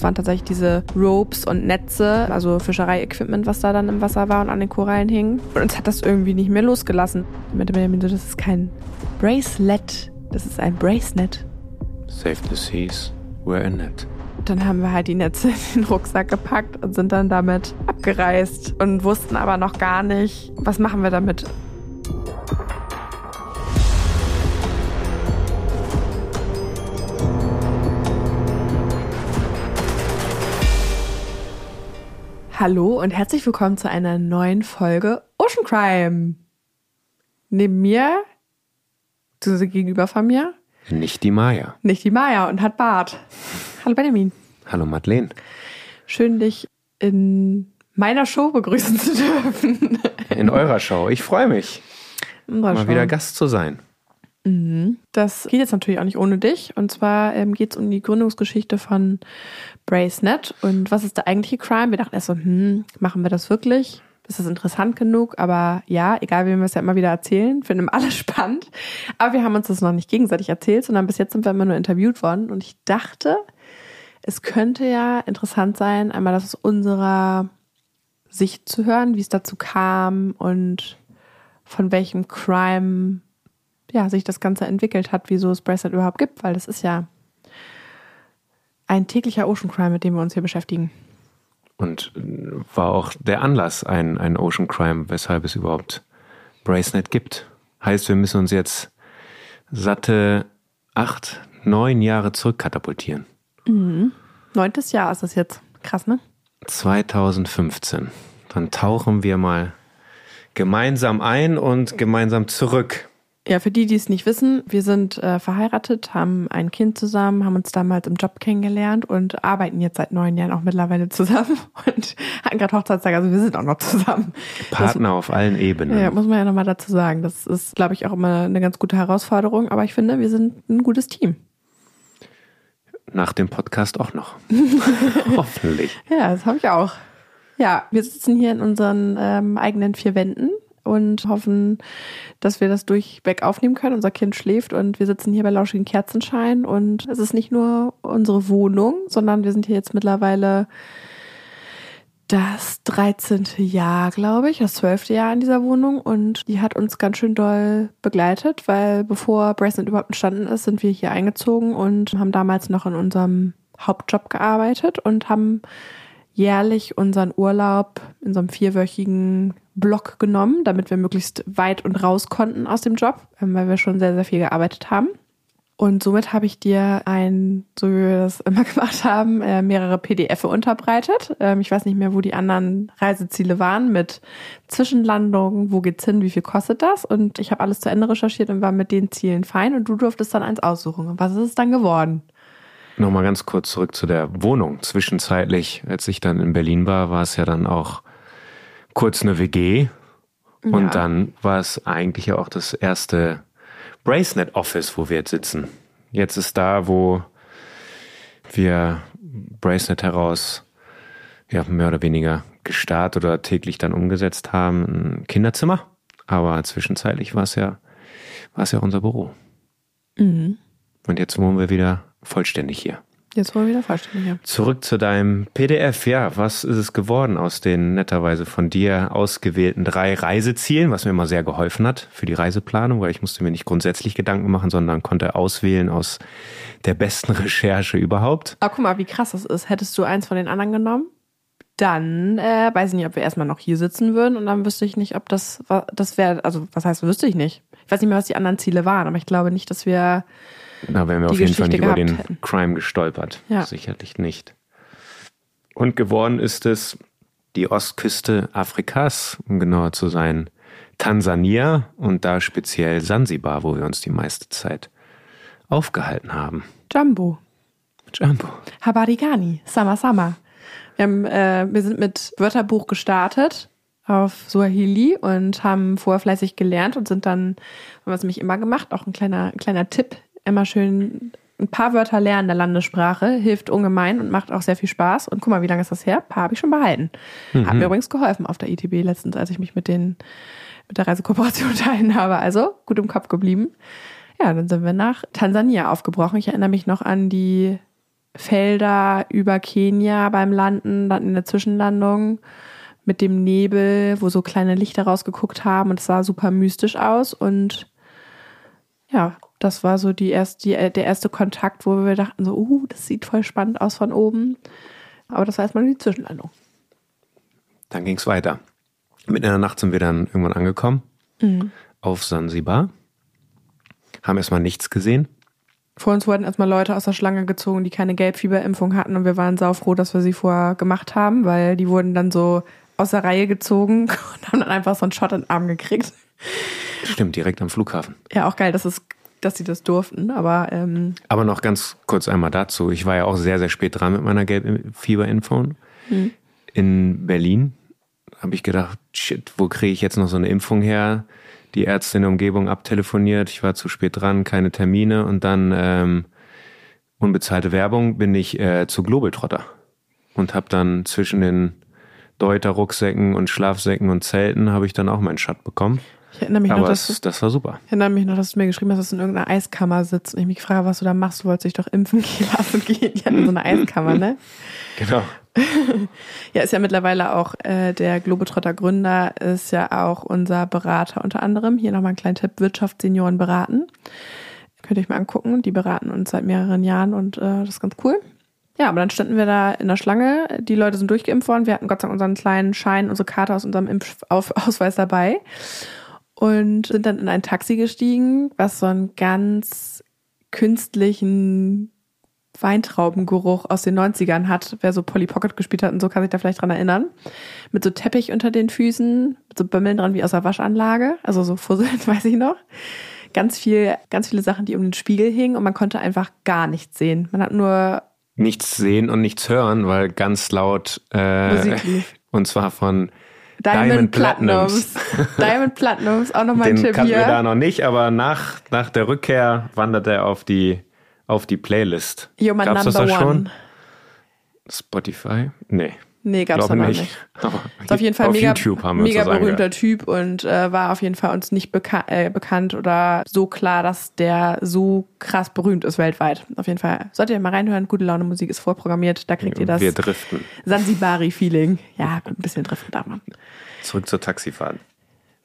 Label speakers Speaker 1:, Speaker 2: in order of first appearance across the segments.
Speaker 1: Es waren tatsächlich diese Ropes und Netze, also Fischerei-Equipment, was da dann im Wasser war und an den Korallen hing. Und uns hat das irgendwie nicht mehr losgelassen. Mit dem das ist kein Bracelet, das ist ein Bracelet.
Speaker 2: Save the seas, we're in it.
Speaker 1: Dann haben wir halt die Netze in den Rucksack gepackt und sind dann damit abgereist und wussten aber noch gar nicht, was machen wir damit. Hallo und herzlich willkommen zu einer neuen Folge Ocean Crime. Neben mir, beziehungsweise gegenüber von mir,
Speaker 2: Nicht die Maya.
Speaker 1: nicht die Maya und hat Bart. Hallo Benjamin.
Speaker 2: Hallo Madeleine.
Speaker 1: Schön, dich in meiner Show begrüßen zu dürfen.
Speaker 2: In eurer Show. Ich freue mich, mal
Speaker 1: Show.
Speaker 2: wieder Gast zu sein.
Speaker 1: Das geht jetzt natürlich auch nicht ohne dich. Und zwar ähm, geht es um die Gründungsgeschichte von Bracenet. Und was ist der eigentliche Crime? Wir dachten erst so, hm, machen wir das wirklich? Ist das interessant genug? Aber ja, egal, wie wir es ja immer wieder erzählen, finden wir alle spannend. Aber wir haben uns das noch nicht gegenseitig erzählt, sondern bis jetzt sind wir immer nur interviewt worden. Und ich dachte, es könnte ja interessant sein, einmal das aus unserer Sicht zu hören, wie es dazu kam und von welchem Crime ja, sich das Ganze entwickelt hat, wieso es Bracelet überhaupt gibt, weil das ist ja ein täglicher Ocean Crime, mit dem wir uns hier beschäftigen.
Speaker 2: Und äh, war auch der Anlass ein, ein Ocean Crime, weshalb es überhaupt Bracenet gibt. Heißt, wir müssen uns jetzt satte acht, neun Jahre zurückkatapultieren.
Speaker 1: Neuntes Jahr ist das jetzt. Krass, ne?
Speaker 2: 2015. Dann tauchen wir mal gemeinsam ein und gemeinsam zurück.
Speaker 1: Ja, für die, die es nicht wissen, wir sind äh, verheiratet, haben ein Kind zusammen, haben uns damals im Job kennengelernt und arbeiten jetzt seit neun Jahren auch mittlerweile zusammen und hatten gerade Hochzeitstag, also wir sind auch noch zusammen.
Speaker 2: Partner auf allen Ebenen.
Speaker 1: Ja, muss man ja nochmal dazu sagen. Das ist, glaube ich, auch immer eine ganz gute Herausforderung, aber ich finde, wir sind ein gutes Team.
Speaker 2: Nach dem Podcast auch noch. Hoffentlich.
Speaker 1: Ja, das habe ich auch. Ja, wir sitzen hier in unseren ähm, eigenen vier Wänden und hoffen, dass wir das durchweg aufnehmen können. Unser Kind schläft und wir sitzen hier bei lauschigen Kerzenschein und es ist nicht nur unsere Wohnung, sondern wir sind hier jetzt mittlerweile das 13. Jahr, glaube ich, das 12. Jahr in dieser Wohnung und die hat uns ganz schön doll begleitet, weil bevor Bracelet überhaupt entstanden ist, sind wir hier eingezogen und haben damals noch in unserem Hauptjob gearbeitet und haben jährlich unseren Urlaub in so einem vierwöchigen Block genommen, damit wir möglichst weit und raus konnten aus dem Job, ähm, weil wir schon sehr, sehr viel gearbeitet haben. Und somit habe ich dir ein, so wie wir das immer gemacht haben, äh, mehrere PDF unterbreitet. Ähm, ich weiß nicht mehr, wo die anderen Reiseziele waren mit Zwischenlandungen, wo geht's hin, wie viel kostet das? Und ich habe alles zu Ende recherchiert und war mit den Zielen fein und du durftest dann eins aussuchen. Und was ist es dann geworden?
Speaker 2: Nochmal ganz kurz zurück zu der Wohnung. Zwischenzeitlich, als ich dann in Berlin war, war es ja dann auch kurz eine WG. Und
Speaker 1: Ja.
Speaker 2: dann war es eigentlich ja auch das erste Bracenet Office, wo wir jetzt sitzen. Jetzt ist da, wo wir Bracenet heraus ja, mehr oder weniger gestartet oder täglich dann umgesetzt haben, ein Kinderzimmer. Aber zwischenzeitlich war es ja, war es ja unser Büro.
Speaker 1: Mhm.
Speaker 2: Und jetzt wohnen wir wieder vollständig hier.
Speaker 1: Jetzt wollen wir wieder vollständig. Ja.
Speaker 2: Zurück zu deinem PDF. Ja, was ist es geworden aus den netterweise von dir ausgewählten drei Reisezielen, was mir immer sehr geholfen hat für die Reiseplanung, weil ich musste mir nicht grundsätzlich Gedanken machen, sondern konnte auswählen aus der besten Recherche überhaupt.
Speaker 1: Aber guck mal, wie krass das ist. Hättest du eins von den anderen genommen, dann äh, weiß ich nicht, ob wir erstmal noch hier sitzen würden und dann wüsste ich nicht, ob das das wäre, also was heißt, wüsste ich nicht. Ich weiß nicht mehr, was die anderen Ziele waren, aber ich glaube nicht, dass wir
Speaker 2: Da wären wir auf jeden Fall nicht
Speaker 1: Geschichte
Speaker 2: über den
Speaker 1: hätten.
Speaker 2: Crime gestolpert.
Speaker 1: Ja.
Speaker 2: Sicherlich nicht. Und geworden ist es die Ostküste Afrikas, um genauer zu sein, Tansania und da speziell Sansibar, wo wir uns die meiste Zeit aufgehalten haben.
Speaker 1: Jumbo,
Speaker 2: Jumbo.
Speaker 1: Habarigani, Sama Sama. Wir, haben, äh, wir sind mit Wörterbuch gestartet auf Swahili und haben vorher fleißig gelernt und sind dann, haben wir es nämlich immer gemacht, auch ein kleiner, ein kleiner Tipp, immer schön ein paar Wörter lernen der Landessprache, hilft ungemein und macht auch sehr viel Spaß. Und guck mal, wie lange ist das her? Ein paar habe ich schon behalten. Hat mir übrigens geholfen auf der ITB letztens, als ich mich mit den mit der Reisekooperation unterhalten habe. Also gut im Kopf geblieben. Ja, dann sind wir nach Tansania aufgebrochen. Ich erinnere mich noch an die Felder über Kenia beim Landen, dann in der Zwischenlandung mit dem Nebel, wo so kleine Lichter rausgeguckt haben und es sah super mystisch aus und ja, das war so die erste, die, der erste Kontakt, wo wir dachten so, uh, das sieht voll spannend aus von oben. Aber das war erstmal die Zwischenlandung.
Speaker 2: Dann ging es weiter. Mitten in der Nacht sind wir dann irgendwann angekommen mhm. auf Sansibar. Haben erstmal nichts gesehen.
Speaker 1: Vor uns wurden erstmal Leute aus der Schlange gezogen, die keine Gelbfieberimpfung hatten und wir waren saufroh, dass wir sie vorher gemacht haben, weil die wurden dann so aus der Reihe gezogen und haben dann einfach so einen Shot in den Arm gekriegt.
Speaker 2: Stimmt, direkt am Flughafen.
Speaker 1: Ja, auch geil, dass, es, dass sie das durften, aber... Ähm
Speaker 2: aber noch ganz kurz einmal dazu. Ich war ja auch sehr, sehr spät dran mit meiner Gelbfieberimpfung. Hm. In Berlin habe ich gedacht, shit, wo kriege ich jetzt noch so eine Impfung her? die Ärzte in der Umgebung abtelefoniert. Ich war zu spät dran, keine Termine und dann ähm, unbezahlte Werbung bin ich äh, zu Globetrotter und habe dann zwischen den Deuter-Rucksäcken und Schlafsäcken und Zelten habe ich dann auch meinen Shot bekommen.
Speaker 1: Ich erinnere mich
Speaker 2: Aber
Speaker 1: noch, dass
Speaker 2: das, das war super.
Speaker 1: Ich erinnere mich noch, dass du mir geschrieben hast, dass du in irgendeiner Eiskammer sitzt und ich mich habe, was du da machst. Du wolltest dich doch impfen lassen gehen. Ja, in so einer Eiskammer, ne?
Speaker 2: Genau.
Speaker 1: ja, ist ja mittlerweile auch äh, der Globetrotter Gründer, ist ja auch unser Berater unter anderem. Hier nochmal ein kleiner Tipp, Wirtschaftssenioren beraten. Könnt ihr euch mal angucken. Die beraten uns seit mehreren Jahren und äh, das ist ganz cool. Ja, aber dann standen wir da in der Schlange. Die Leute sind durchgeimpft worden. Wir hatten Gott sei Dank unseren kleinen Schein, unsere Karte aus unserem Impfausweis dabei und sind dann in ein Taxi gestiegen, was so einen ganz künstlichen Weintraubengeruch aus den 90ern hat. Wer so Polly Pocket gespielt hat und so kann sich da vielleicht dran erinnern. Mit so Teppich unter den Füßen, mit so Bömmeln dran wie aus der Waschanlage. Also so Fusseln, weiß ich noch. Ganz viel, ganz viele Sachen, die um den Spiegel hingen und man konnte einfach gar nichts sehen. Man hat nur
Speaker 2: nichts sehen und nichts hören, weil ganz laut äh, Musik lief. und zwar von Diamond, Diamond Platinums.
Speaker 1: Diamond Platinums, auch nochmal
Speaker 2: ein
Speaker 1: Tipp
Speaker 2: kannten
Speaker 1: hier.
Speaker 2: wir da noch nicht, aber nach, nach der Rückkehr wandert er auf die, auf die Playlist.
Speaker 1: Gab's number das da schon?
Speaker 2: Spotify? Nee.
Speaker 1: Nee, gab's
Speaker 2: Glaube nicht.
Speaker 1: nicht.
Speaker 2: Aber
Speaker 1: ist auf jeden Fall
Speaker 2: auf
Speaker 1: mega, mega berühmter. Typ und äh, war auf jeden Fall uns nicht beka äh, bekannt oder so klar, dass der so krass berühmt ist weltweit. Auf jeden Fall solltet ihr mal reinhören. Gute Laune Musik ist vorprogrammiert. Da kriegt ihr das
Speaker 2: Wir driften.
Speaker 1: Sansibari-Feeling. Ja, gut, ein bisschen driften darf man.
Speaker 2: Zurück zur Taxifahrt.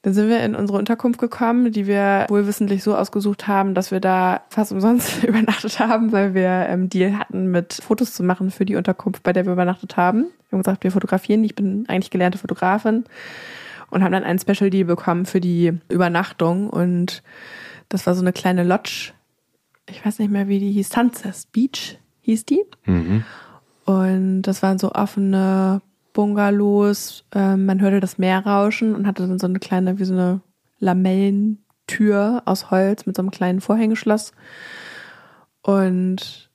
Speaker 1: Dann sind wir in unsere Unterkunft gekommen, die wir wohlwissentlich so ausgesucht haben, dass wir da fast umsonst übernachtet haben, weil wir ähm, Deal hatten, mit Fotos zu machen für die Unterkunft, bei der wir übernachtet haben. Wir haben gesagt, wir fotografieren. Ich bin eigentlich gelernte Fotografin und haben dann einen Special Deal bekommen für die Übernachtung. Und das war so eine kleine Lodge. Ich weiß nicht mehr, wie die hieß. Sunset Beach hieß die.
Speaker 2: Mhm.
Speaker 1: Und das waren so offene Bungalows. Ähm, man hörte das Meer rauschen und hatte dann so eine kleine, wie so eine Lamellentür aus Holz mit so einem kleinen Vorhängeschloss. Und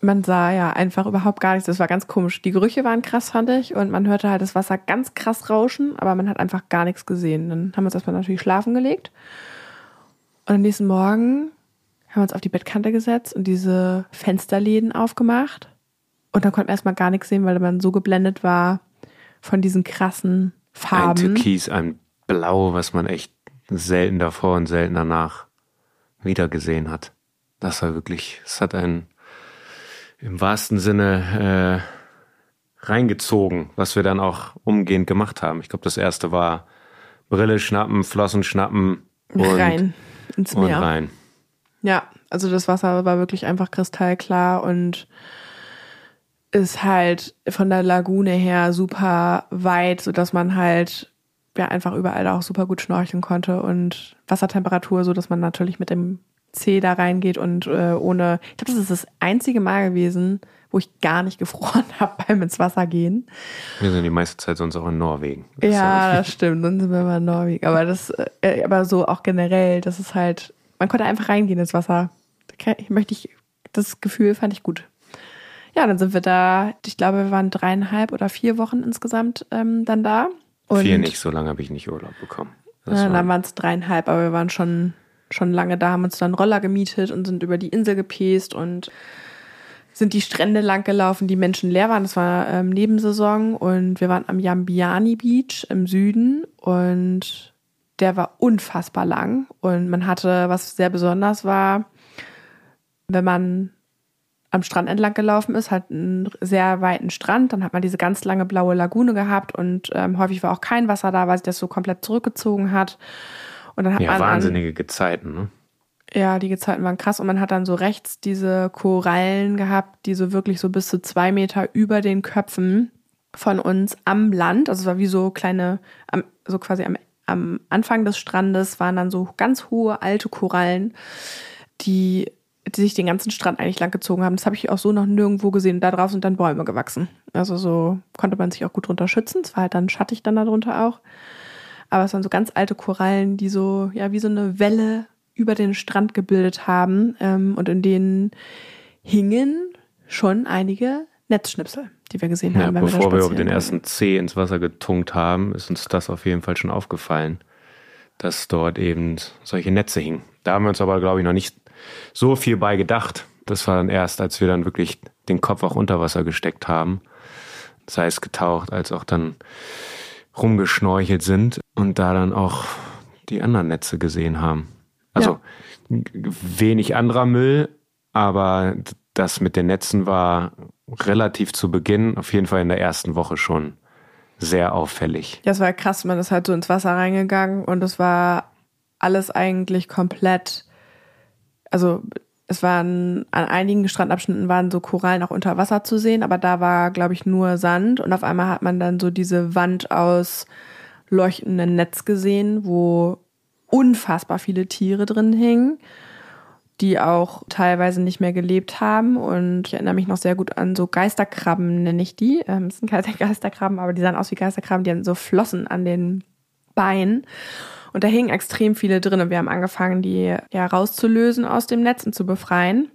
Speaker 1: man sah ja einfach überhaupt gar nichts. Das war ganz komisch. Die Gerüche waren krass, fand ich. Und man hörte halt das Wasser ganz krass rauschen, aber man hat einfach gar nichts gesehen. Dann haben wir uns erstmal natürlich schlafen gelegt. Und am nächsten Morgen haben wir uns auf die Bettkante gesetzt und diese Fensterläden aufgemacht. Und dann konnte man erstmal gar nichts sehen, weil man so geblendet war von diesen krassen Farben.
Speaker 2: Ein Türkis, ein Blau, was man echt selten davor und selten danach wieder gesehen hat. Das war wirklich, es hat einen im wahrsten Sinne äh, reingezogen, was wir dann auch umgehend gemacht haben. Ich glaube, das erste war Brille schnappen, Flossen schnappen und
Speaker 1: rein ins
Speaker 2: und
Speaker 1: Meer.
Speaker 2: rein.
Speaker 1: Ja, also das Wasser war wirklich einfach kristallklar und ist halt von der Lagune her super weit, sodass man halt ja einfach überall auch super gut schnorcheln konnte und Wassertemperatur, so dass man natürlich mit dem C da reingeht und äh, ohne. Ich glaube, das ist das einzige Mal gewesen, wo ich gar nicht gefroren habe beim ins Wasser gehen.
Speaker 2: Wir sind die meiste Zeit sonst auch in Norwegen. Das
Speaker 1: Ja, das stimmt. Dann sind wir mal in Norwegen. Aber das, äh, aber so auch generell, das ist halt, man konnte einfach reingehen ins Wasser. Ich möchte ich, das Gefühl fand ich gut. Ja, dann sind wir da, ich glaube, wir waren dreieinhalb oder vier Wochen insgesamt ähm, dann da. Und
Speaker 2: Vier nicht, so lange habe ich nicht Urlaub bekommen. Das
Speaker 1: Ja,
Speaker 2: war-
Speaker 1: dann waren es dreieinhalb, aber wir waren schon, schon lange da, haben uns dann Roller gemietet und sind über die Insel gepäst und sind die Strände lang gelaufen, die Menschen leer waren. Das war ähm, Nebensaison und wir waren am Yambiani Beach im Süden und der war unfassbar lang und man hatte, was sehr besonders war, wenn man am Strand entlang gelaufen ist, halt einen sehr weiten Strand. Dann hat man diese ganz lange blaue Lagune gehabt und ähm, häufig war auch kein Wasser da, weil sich das so komplett zurückgezogen hat. Und dann hat
Speaker 2: ja,
Speaker 1: man
Speaker 2: wahnsinnige Gezeiten, ne?
Speaker 1: Ja, die Gezeiten waren krass und man hat dann so rechts diese Korallen gehabt, die so wirklich so bis zu zwei Meter über den Köpfen von uns am Land, also es war wie so kleine, so quasi am, am Anfang des Strandes waren dann so ganz hohe alte Korallen, die die sich den ganzen Strand eigentlich langgezogen haben. Das habe ich auch so noch nirgendwo gesehen. Da drauf sind dann Bäume gewachsen. Also so konnte man sich auch gut drunter schützen. Es war halt dann schattig dann darunter auch. Aber es waren so ganz alte Korallen, die so, ja, wie so eine Welle über den Strand gebildet haben. Ähm, und in denen hingen schon einige Netzschnipsel, die wir gesehen haben.
Speaker 2: Ja, bevor wir, wir den ersten Zeh ins Wasser getunkt haben, ist uns das auf jeden Fall schon aufgefallen, dass dort eben solche Netze hingen. Da haben wir uns aber, glaube ich, noch nicht so viel bei gedacht. Das war dann erst, als wir dann wirklich den Kopf auch unter Wasser gesteckt haben, sei es getaucht, als auch dann rumgeschnorchelt sind und da dann auch die anderen Netze gesehen haben. Also ja. wenig anderer Müll, aber das mit den Netzen war relativ zu Beginn, auf jeden Fall in der ersten Woche schon sehr auffällig.
Speaker 1: Ja, es war krass, man ist halt so ins Wasser reingegangen und es war alles eigentlich komplett also es waren an einigen Strandabschnitten waren so Korallen auch unter Wasser zu sehen, aber da war, glaube ich, nur Sand und auf einmal hat man dann so diese Wand aus leuchtendem Netz gesehen, wo unfassbar viele Tiere drin hingen, die auch teilweise nicht mehr gelebt haben. Und ich erinnere mich noch sehr gut an so Geisterkrabben, nenne ich die. Ähm, es sind keine Geisterkrabben, aber die sahen aus wie Geisterkrabben, die hatten so Flossen an den Beinen. Und da hingen extrem viele drin und wir haben angefangen, die ja rauszulösen aus dem Netz und zu befreien.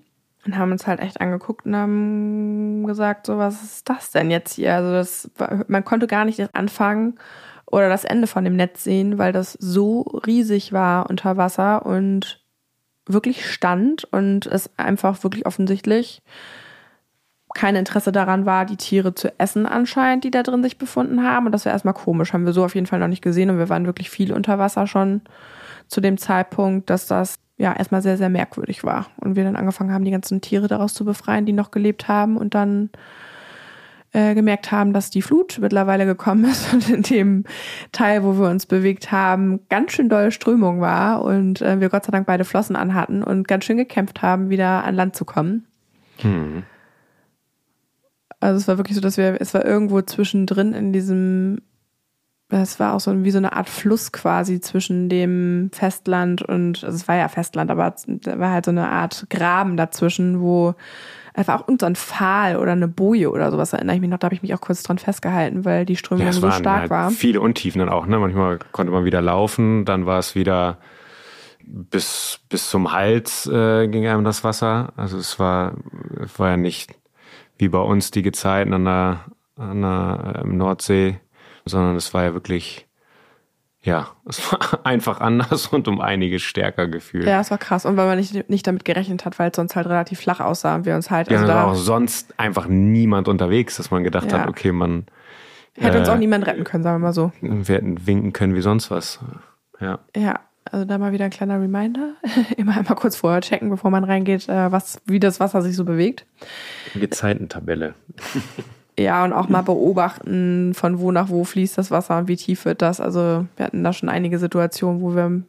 Speaker 1: Und haben uns halt echt angeguckt und haben gesagt, so was ist das denn jetzt hier? Also das, man konnte gar nicht anfangen oder das Ende von dem Netz sehen, weil das so riesig war unter Wasser und wirklich stand und es einfach wirklich offensichtlich kein Interesse daran war, die Tiere zu essen anscheinend, die da drin sich befunden haben. Und das war erstmal komisch, haben wir so auf jeden Fall noch nicht gesehen. Und wir waren wirklich viel unter Wasser schon zu dem Zeitpunkt, dass das ja erstmal sehr, sehr merkwürdig war. Und wir dann angefangen haben, die ganzen Tiere daraus zu befreien, die noch gelebt haben und dann äh, gemerkt haben, dass die Flut mittlerweile gekommen ist und in dem Teil, wo wir uns bewegt haben, ganz schön dolle Strömung war und äh, wir Gott sei Dank beide Flossen anhatten und ganz schön gekämpft haben, wieder an Land zu kommen. Hm. Also es war wirklich so, dass wir, es war irgendwo zwischendrin in diesem, es war auch so wie so eine Art Fluss quasi zwischen dem Festland und, also es war ja Festland, aber da war halt so eine Art Graben dazwischen, wo einfach auch irgendein so Pfahl oder eine Boje oder sowas, erinnere ich mich noch, da habe ich mich auch kurz dran festgehalten, weil die Strömung ja, so stark halt war.
Speaker 2: Viele Untiefen dann auch, ne? Manchmal konnte man wieder laufen, dann war es wieder bis, bis zum Hals äh, ging einem das Wasser. Also es war, es war ja nicht wie bei uns die Gezeiten an der, an der ähm, Nordsee, sondern es war ja wirklich, ja, es war einfach anders und um einiges stärker gefühlt.
Speaker 1: Ja, es war krass. Und weil man nicht, nicht damit gerechnet hat, weil es sonst halt relativ flach aussah und wir uns halt.
Speaker 2: Ja, also da war auch sonst einfach niemand unterwegs, dass man gedacht ja. hat, okay, man.
Speaker 1: Hätte äh, uns auch niemand retten können, sagen wir mal so.
Speaker 2: Wir hätten winken können wie sonst was. Ja.
Speaker 1: Ja, also da mal wieder ein kleiner Reminder. Immer einmal kurz vorher checken, bevor man reingeht, äh, was, wie das Wasser sich so bewegt.
Speaker 2: Gezeitentabelle.
Speaker 1: Ja, und auch mal beobachten, von wo nach wo fließt das Wasser und wie tief wird das. Also wir hatten da schon einige Situationen, wo wir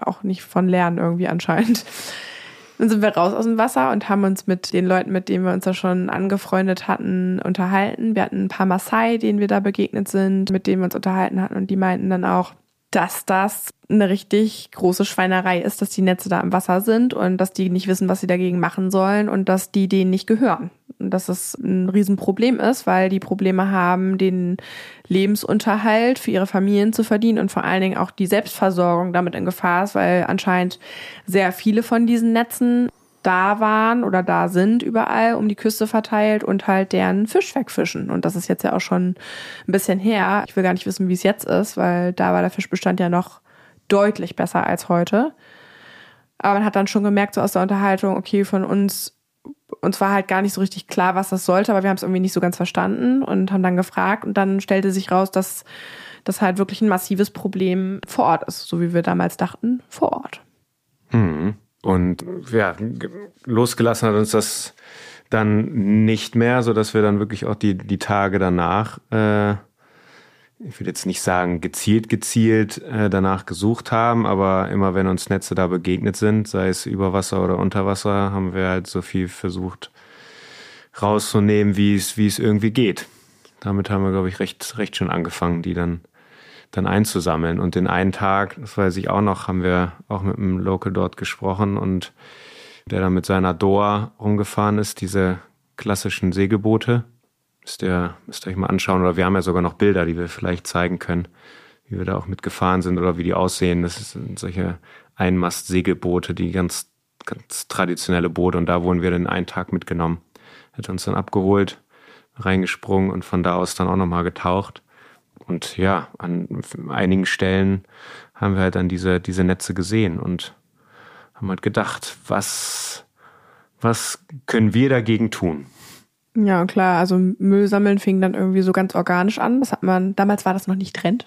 Speaker 1: auch nicht von lernen irgendwie anscheinend. Dann sind wir raus aus dem Wasser und haben uns mit den Leuten, mit denen wir uns da schon angefreundet hatten, unterhalten. Wir hatten ein paar Maasai, denen wir da begegnet sind, mit denen wir uns unterhalten hatten und die meinten dann auch, dass das eine richtig große Schweinerei ist, dass die Netze da im Wasser sind und dass die nicht wissen, was sie dagegen machen sollen und dass die denen nicht gehören. Und dass das ein Riesenproblem ist, weil die Probleme haben, den Lebensunterhalt für ihre Familien zu verdienen und vor allen Dingen auch die Selbstversorgung damit in Gefahr ist, weil anscheinend sehr viele von diesen Netzen da waren oder da sind überall um die Küste verteilt und halt deren Fisch wegfischen. Und das ist jetzt ja auch schon ein bisschen her. Ich will gar nicht wissen, wie es jetzt ist, weil da war der Fischbestand ja noch deutlich besser als heute. Aber man hat dann schon gemerkt, so aus der Unterhaltung, okay, von uns, uns war halt gar nicht so richtig klar, was das sollte, aber wir haben es irgendwie nicht so ganz verstanden und haben dann gefragt und dann stellte sich raus, dass das halt wirklich ein massives Problem vor Ort ist, so wie wir damals dachten, vor Ort.
Speaker 2: Mhm. Und ja, losgelassen hat uns das dann nicht mehr, so dass wir dann wirklich auch die, die Tage danach, äh, ich will jetzt nicht sagen gezielt, gezielt äh, danach gesucht haben, aber immer wenn uns Netze da begegnet sind, sei es über Wasser oder unter Wasser, haben wir halt so viel versucht rauszunehmen, wie es, wie es irgendwie geht. Damit haben wir, glaube ich, recht, recht schon angefangen, die dann, dann einzusammeln. Und den einen Tag, das weiß ich auch noch, haben wir auch mit einem Local dort gesprochen und der dann mit seiner Doa rumgefahren ist, diese klassischen Segelboote. Müsst ihr, müsst ihr euch mal anschauen. Oder wir haben ja sogar noch Bilder, die wir vielleicht zeigen können, wie wir da auch mitgefahren sind oder wie die aussehen. Das sind solche Einmast-Segelboote, die ganz, ganz traditionelle Boote. Und da wurden wir den einen Tag mitgenommen. Hat uns dann abgeholt, reingesprungen und von da aus dann auch nochmal getaucht. Und ja, an einigen Stellen haben wir halt dann diese, diese Netze gesehen und haben halt gedacht, was, was können wir dagegen tun?
Speaker 1: Ja, klar, also Müll sammeln fing dann irgendwie so ganz organisch an. Das hat man, damals war das noch nicht Trend,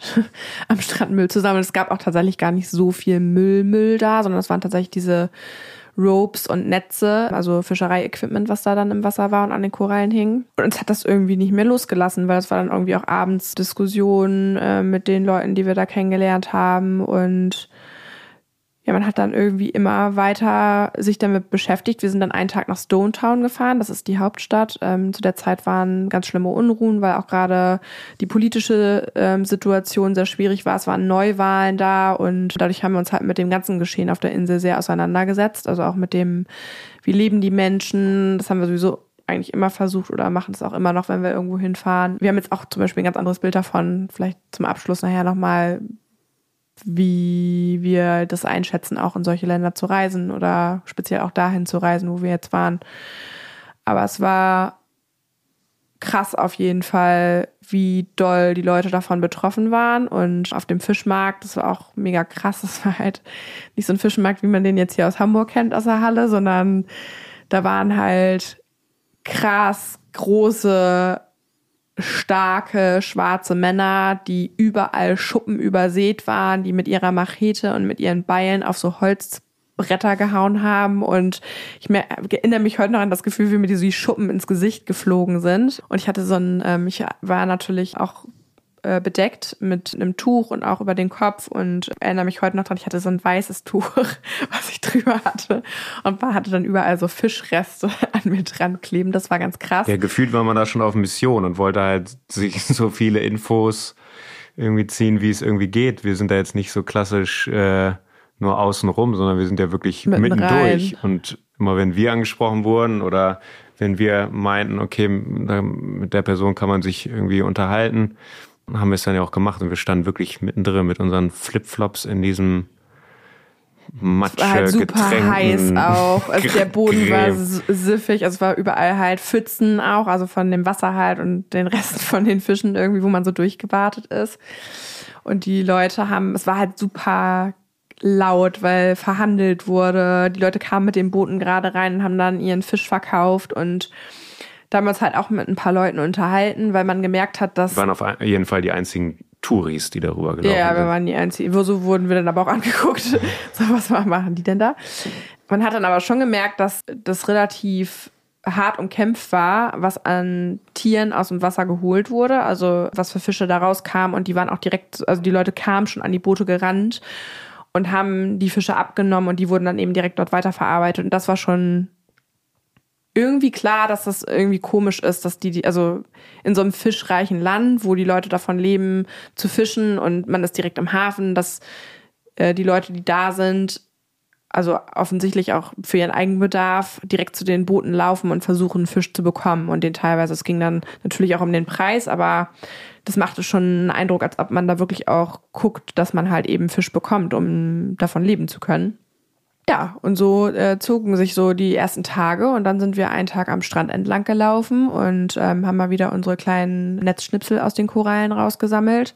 Speaker 1: am Strand Müll zu sammeln. Es gab auch tatsächlich gar nicht so viel Müll, Müll da, sondern es waren tatsächlich diese Ropes und Netze, also Fischereiequipment, was da dann im Wasser war und an den Korallen hing. Und uns hat das irgendwie nicht mehr losgelassen, weil es war dann irgendwie auch abends Diskussionen äh, mit den Leuten, die wir da kennengelernt haben und ja, man hat dann irgendwie immer weiter sich damit beschäftigt. Wir sind dann einen Tag nach Stone Town gefahren, das ist die Hauptstadt. Ähm, zu der Zeit waren ganz schlimme Unruhen, weil auch gerade die politische ähm, Situation sehr schwierig war. Es waren Neuwahlen da und dadurch haben wir uns halt mit dem ganzen Geschehen auf der Insel sehr auseinandergesetzt. Also auch mit dem, wie leben die Menschen. Das haben wir sowieso eigentlich immer versucht oder machen es auch immer noch, wenn wir irgendwo hinfahren. Wir haben jetzt auch zum Beispiel ein ganz anderes Bild davon, vielleicht zum Abschluss nachher nochmal, wie wir das einschätzen, auch in solche Länder zu reisen oder speziell auch dahin zu reisen, wo wir jetzt waren. Aber es war krass auf jeden Fall, wie doll die Leute davon betroffen waren. Und auf dem Fischmarkt, das war auch mega krass. Das war halt nicht so ein Fischmarkt, wie man den jetzt hier aus Hamburg kennt, aus der Halle, sondern da waren halt krass große starke schwarze Männer, die überall Schuppen übersät waren, die mit ihrer Machete und mit ihren Beilen auf so Holzbretter gehauen haben. Und ich erinnere mich heute noch an das Gefühl, wie mir diese Schuppen ins Gesicht geflogen sind. Und ich hatte so ein, ähm, ich war natürlich auch äh, bedeckt mit einem Tuch und auch über den Kopf und erinnere mich heute noch dran, ich hatte so ein weißes Tuch, was ich drüber hatte und hatte dann überall so Fischreste an mir dran kleben. Das war ganz krass.
Speaker 2: Ja, gefühlt war man da schon auf Mission und wollte halt sich so viele Infos irgendwie ziehen, wie es irgendwie geht. Wir sind da jetzt nicht so klassisch äh, nur außen rum, sondern wir sind ja wirklich mitten, durch. Und immer wenn wir angesprochen wurden oder wenn wir meinten, okay, mit der Person kann man sich irgendwie unterhalten, haben wir es dann ja auch gemacht und wir standen wirklich mittendrin mit unseren Flipflops in diesem Matsche,
Speaker 1: war halt super heiß auch. Also der Boden war siffig, also es war überall halt Pfützen auch, also von dem Wasser halt und den Resten von den Fischen irgendwie, wo man so durchgewartet ist. Und die Leute haben, es war halt super laut, weil verhandelt wurde. Die Leute kamen mit den Booten gerade rein und haben dann ihren Fisch verkauft und damals halt auch mit ein paar Leuten unterhalten, weil man gemerkt hat, dass.
Speaker 2: Wir waren auf jeden Fall die einzigen Touris, die darüber gelaufen
Speaker 1: ja,
Speaker 2: sind.
Speaker 1: Ja, wir waren die einzigen. So wurden wir dann aber auch angeguckt. so, was machen die denn da? Man hat dann aber schon gemerkt, dass das relativ hart umkämpft war, was an Tieren aus dem Wasser geholt wurde, also was für Fische da rauskamen und die waren auch direkt, also die Leute kamen schon an die Boote gerannt und haben die Fische abgenommen und die wurden dann eben direkt dort weiterverarbeitet und das war schon irgendwie klar, dass das irgendwie komisch ist, dass die, also in so einem fischreichen Land, wo die Leute davon leben, zu fischen und man ist direkt im Hafen, dass äh, die Leute, die da sind, also offensichtlich auch für ihren Eigenbedarf direkt zu den Booten laufen und versuchen, Fisch zu bekommen und den teilweise, es ging dann natürlich auch um den Preis, aber das machte schon einen Eindruck, als ob man da wirklich auch guckt, dass man halt eben Fisch bekommt, um davon leben zu können. Ja, und so äh, zogen sich so die ersten Tage und dann sind wir einen Tag am Strand entlang gelaufen und ähm, haben mal wieder unsere kleinen Netzschnipsel aus den Korallen rausgesammelt.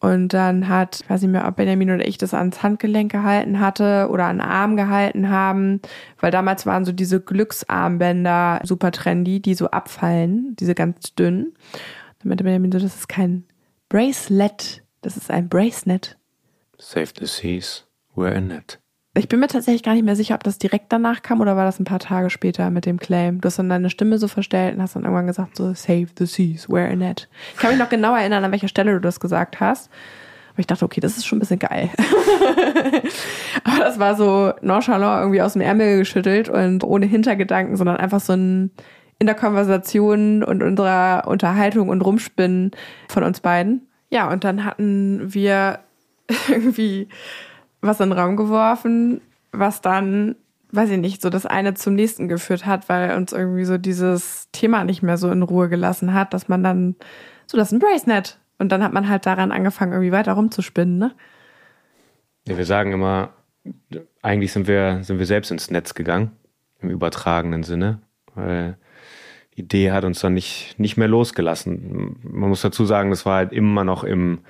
Speaker 1: Und dann hat, ich weiß nicht mehr, ob Benjamin oder ich das ans Handgelenk gehalten hatte oder an den Arm gehalten haben, weil damals waren so diese Glücksarmbänder super trendy, die so abfallen, diese ganz dünnen. Dann meinte Benjamin so, das ist kein Bracelet, das ist ein Bracelet.
Speaker 2: Save the seas, we're in it.
Speaker 1: Ich bin mir tatsächlich gar nicht mehr sicher, ob das direkt danach kam oder war das ein paar Tage später mit dem Claim. Du hast dann deine Stimme so verstellt und hast dann irgendwann gesagt, so, save the seas, wear a net. Ich kann mich noch genau erinnern, an welcher Stelle du das gesagt hast. Aber ich dachte, okay, das ist schon ein bisschen geil. Aber das war so nonchalant irgendwie aus dem Ärmel geschüttelt und ohne Hintergedanken, sondern einfach so ein in der Konversation und unserer Unterhaltung und Rumspinnen von uns beiden. Ja, und dann hatten wir irgendwie was in den Raum geworfen, was dann, weiß ich nicht, so das eine zum nächsten geführt hat, weil uns irgendwie so dieses Thema nicht mehr so in Ruhe gelassen hat, dass man dann, so das ist ein Bracenet. Und dann hat man halt daran angefangen, irgendwie weiter rumzuspinnen, ne?
Speaker 2: Ja, wir sagen immer, eigentlich sind wir, sind wir selbst ins Netz gegangen, im übertragenen Sinne, weil die Idee hat uns dann nicht, nicht mehr losgelassen. Man muss dazu sagen, das war halt immer noch im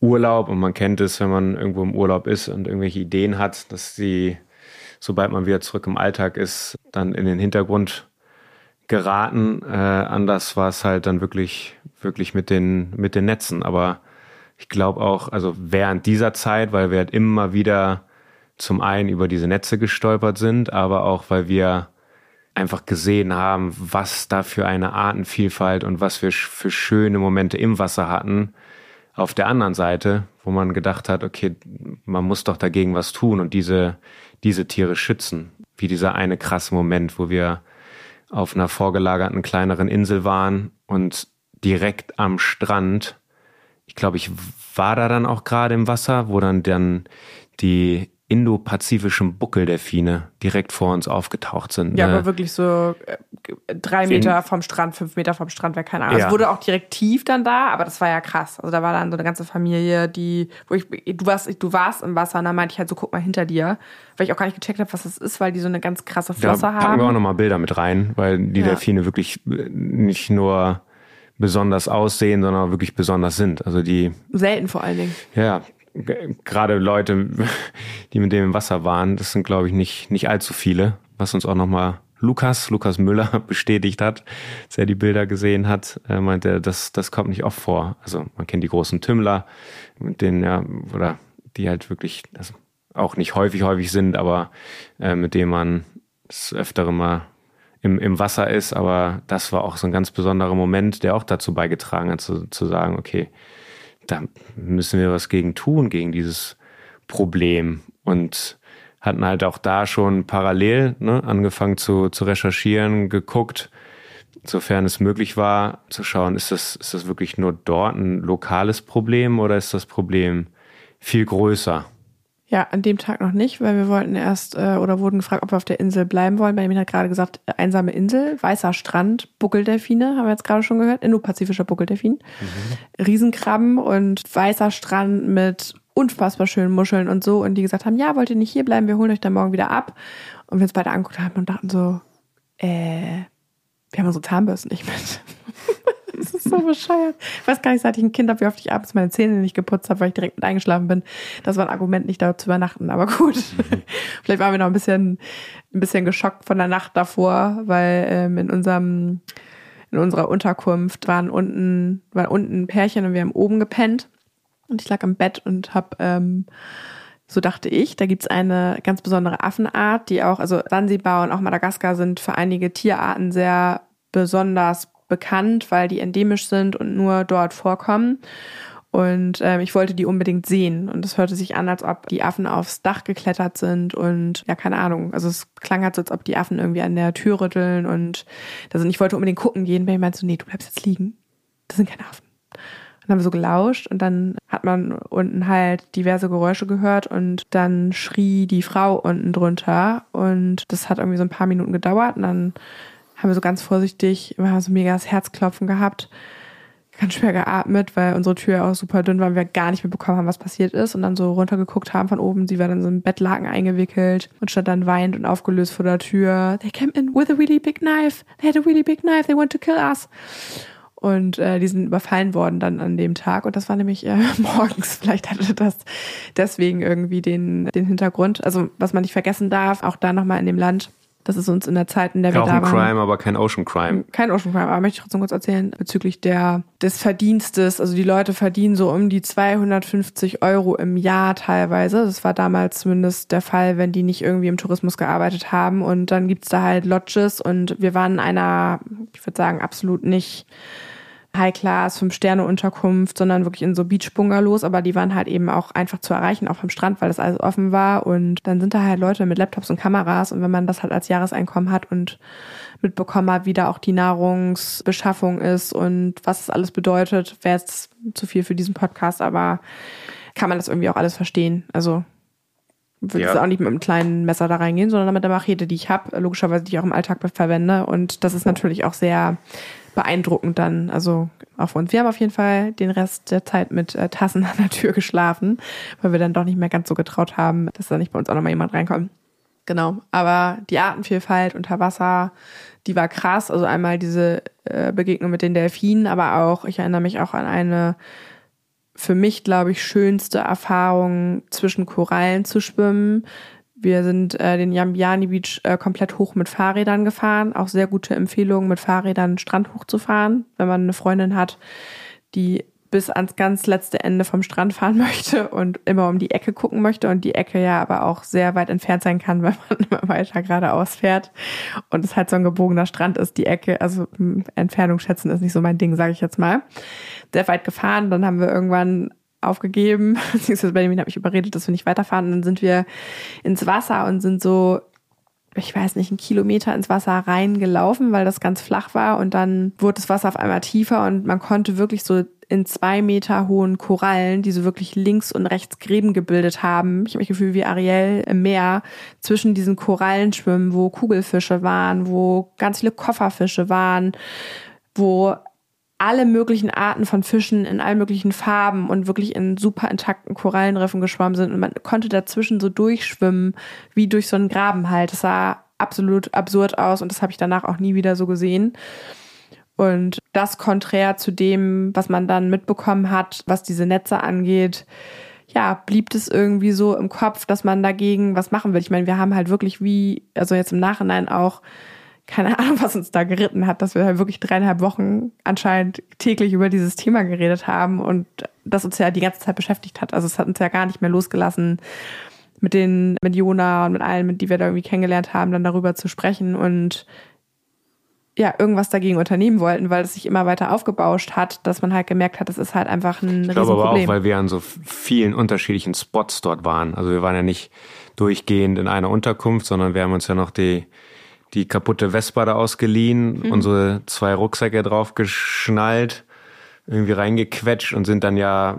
Speaker 2: Urlaub und man kennt es, wenn man irgendwo im Urlaub ist und irgendwelche Ideen hat, dass sie, sobald man wieder zurück im Alltag ist, dann in den Hintergrund geraten. Äh, anders war es halt dann wirklich, wirklich mit den, mit den Netzen. Aber ich glaube auch, also während dieser Zeit, weil wir halt immer wieder zum einen über diese Netze gestolpert sind, aber auch weil wir einfach gesehen haben, was da für eine Artenvielfalt und was wir für schöne Momente im Wasser hatten, auf der anderen Seite, wo man gedacht hat, okay, man muss doch dagegen was tun und diese, diese Tiere schützen. Wie dieser eine krasse Moment, wo wir auf einer vorgelagerten kleineren Insel waren und direkt am Strand, ich glaube, ich war da dann auch gerade im Wasser, wo dann dann die indopazifischen Buckeldelfine direkt vor uns aufgetaucht sind.
Speaker 1: Ja,
Speaker 2: ne?
Speaker 1: aber wirklich so äh, drei Meter vom Strand, fünf Meter vom Strand, wäre keine Ahnung. Ja. Es wurde auch direkt tief dann da, aber das war ja krass. Also da war dann so eine ganze Familie, die, wo ich, du warst, du warst im Wasser und dann meinte ich halt so, guck mal hinter dir, weil ich auch gar nicht gecheckt habe, was das ist, weil die so eine ganz krasse Flosse da haben.
Speaker 2: packen wir auch nochmal Bilder mit rein, weil die ja. Delfine wirklich äh, nicht nur besonders aussehen, sondern auch wirklich besonders sind. Also die
Speaker 1: selten vor allen Dingen.
Speaker 2: Ja, gerade Leute, die mit dem im Wasser waren, das sind, glaube ich, nicht, nicht allzu viele, was uns auch nochmal Lukas, Lukas Müller bestätigt hat, als er die Bilder gesehen hat, er meinte, das, das kommt nicht oft vor. Also man kennt die großen Tümmler, mit denen ja, oder die halt wirklich also auch nicht häufig häufig sind, aber äh, mit denen man das öftere mal im, im Wasser ist. Aber das war auch so ein ganz besonderer Moment, der auch dazu beigetragen hat, zu, zu sagen, okay, da müssen wir was gegen tun, gegen dieses Problem. Und hatten halt auch da schon parallel ne, angefangen zu, zu recherchieren, geguckt, sofern es möglich war, zu schauen, ist das, ist das wirklich nur dort ein lokales Problem oder ist das Problem viel größer?
Speaker 1: Ja, an dem Tag noch nicht, weil wir wollten erst äh, oder wurden gefragt, ob wir auf der Insel bleiben wollen. Benjamin hat gerade gesagt, äh, einsame Insel, weißer Strand, Buckeldelfine, haben wir jetzt gerade schon gehört, indopazifischer Buckeldelfin. Mhm. Riesenkrabben und weißer Strand mit unfassbar schönen Muscheln und so. Und die gesagt haben, ja, wollt ihr nicht hier bleiben, wir holen euch dann morgen wieder ab. Und wir uns beide angeguckt haben und dachten so, äh, wir haben unsere Zahnbürsten nicht mit. Das ist so bescheuert. Ich weiß gar nicht, seit ich ein Kind habe, wie oft ich abends meine Zähne nicht geputzt habe, weil ich direkt mit eingeschlafen bin. Das war ein Argument, nicht dort zu übernachten, aber gut. Vielleicht waren wir noch ein bisschen, ein bisschen geschockt von der Nacht davor, weil ähm, in unserem, in unserer Unterkunft waren unten, war unten ein Pärchen und wir haben oben gepennt. Und ich lag im Bett und habe ähm, so dachte ich, da gibt's eine ganz besondere Affenart, die auch, also Sansibar und auch Madagaskar sind für einige Tierarten sehr besonders bekannt, weil die endemisch sind und nur dort vorkommen. Und ähm, ich wollte die unbedingt sehen. Und es hörte sich an, als ob die Affen aufs Dach geklettert sind und ja, keine Ahnung. Also es klang halt so, als ob die Affen irgendwie an der Tür rütteln und da sind, ich wollte unbedingt gucken gehen, weil ich meinte so, nee, du bleibst jetzt liegen. Das sind keine Affen. Dann haben wir so gelauscht und dann hat man unten halt diverse Geräusche gehört und dann schrie die Frau unten drunter und das hat irgendwie so ein paar Minuten gedauert und dann haben wir so ganz vorsichtig, wir haben so mega das Herzklopfen gehabt, ganz schwer geatmet, weil unsere Tür auch super dünn war und wir gar nicht mitbekommen haben, was passiert ist und dann so runtergeguckt haben von oben. Sie war dann so im Bettlaken eingewickelt und stand dann weint und aufgelöst vor der Tür. They came in with a really big knife. They had a really big knife. They want to kill us. Und äh, die sind überfallen worden dann an dem Tag. Und das war nämlich äh, morgens. Vielleicht hatte das deswegen irgendwie den, den Hintergrund. Also was man nicht vergessen darf, auch da nochmal in dem Land, Das ist uns in der Zeit, in der wir
Speaker 2: Auch
Speaker 1: da
Speaker 2: ein
Speaker 1: waren.
Speaker 2: Crime, aber kein Ocean Crime.
Speaker 1: Kein Ocean Crime, aber möchte ich trotzdem kurz erzählen bezüglich der, des Verdienstes. Also die Leute verdienen so um die 250 Euro im Jahr teilweise. Das war damals zumindest der Fall, wenn die nicht irgendwie im Tourismus gearbeitet haben. Und dann gibt's da halt Lodges und wir waren in einer, ich würde sagen, absolut nicht High-Class, Fünf-Sterne-Unterkunft, sondern wirklich in so Beach-Bungalows, aber die waren halt eben auch einfach zu erreichen, auch am Strand, weil das alles offen war. Und dann sind da halt Leute mit Laptops und Kameras und wenn man das halt als Jahreseinkommen hat und mitbekommen hat, wie da auch die Nahrungsbeschaffung ist und was es alles bedeutet, wäre jetzt zu viel für diesen Podcast, aber kann man das irgendwie auch alles verstehen. Also würde
Speaker 2: Ja.
Speaker 1: auch nicht mit einem kleinen Messer da reingehen, sondern mit der Machete, die ich habe, logischerweise die ich auch im Alltag verwende. Und das ist natürlich auch sehr beeindruckend dann. Also auch für uns. Wir haben auf jeden Fall den Rest der Zeit mit äh, Tassen an der Tür geschlafen, weil wir dann doch nicht mehr ganz so getraut haben, dass da nicht bei uns auch nochmal jemand reinkommt. Genau. Aber die Artenvielfalt unter Wasser, die war krass. Also einmal diese äh, Begegnung mit den Delfinen, aber auch, ich erinnere mich auch an eine für mich, glaube ich, schönste Erfahrung, zwischen Korallen zu schwimmen. Wir sind äh, den Yambiani Beach äh, komplett hoch mit Fahrrädern gefahren. Auch sehr gute Empfehlung, mit Fahrrädern Strand hochzufahren, wenn man eine Freundin hat, die bis ans ganz letzte Ende vom Strand fahren möchte und immer um die Ecke gucken möchte und die Ecke ja aber auch sehr weit entfernt sein kann, wenn man immer weiter geradeaus fährt und es halt so ein gebogener Strand ist, die Ecke, also mh, Entfernung schätzen ist nicht so mein Ding, sage ich jetzt mal. Sehr weit gefahren, dann haben wir irgendwann aufgegeben, beziehungsweise Benjamin hat mich überredet, dass wir nicht weiterfahren und dann sind wir ins Wasser und sind so ich weiß nicht, einen Kilometer ins Wasser reingelaufen, weil das ganz flach war und dann wurde das Wasser auf einmal tiefer und man konnte wirklich so in zwei Meter hohen Korallen, die so wirklich links und rechts Gräben gebildet haben. Ich habe mich gefühlt wie Ariel im Meer zwischen diesen Korallen schwimmen, wo Kugelfische waren, wo ganz viele Kofferfische waren, wo alle möglichen Arten von Fischen in allen möglichen Farben und wirklich in super intakten Korallenriffen geschwommen sind und man konnte dazwischen so durchschwimmen, wie durch so einen Graben halt. Das sah absolut absurd aus und das habe ich danach auch nie wieder so gesehen. Und das konträr zu dem, was man dann mitbekommen hat, was diese Netze angeht, ja, blieb es irgendwie so im Kopf, dass man dagegen was machen will. Ich meine, wir haben halt wirklich wie, also jetzt im Nachhinein auch, keine Ahnung, was uns da geritten hat, dass wir halt wirklich dreieinhalb Wochen anscheinend täglich über dieses Thema geredet haben und das uns ja die ganze Zeit beschäftigt hat. Also es hat uns ja gar nicht mehr losgelassen, mit den, mit Jona und mit allen, mit die wir da irgendwie kennengelernt haben, dann darüber zu sprechen und ja, irgendwas dagegen unternehmen wollten, weil es sich immer weiter aufgebauscht hat, dass man halt gemerkt hat, es ist halt einfach ein
Speaker 2: Ich glaube aber auch, weil wir an so vielen unterschiedlichen Spots dort waren. Also wir waren ja nicht durchgehend in einer Unterkunft, sondern wir haben uns ja noch die, die kaputte Vespa da ausgeliehen,
Speaker 1: Mhm.
Speaker 2: unsere zwei Rucksäcke draufgeschnallt, irgendwie reingequetscht und sind dann ja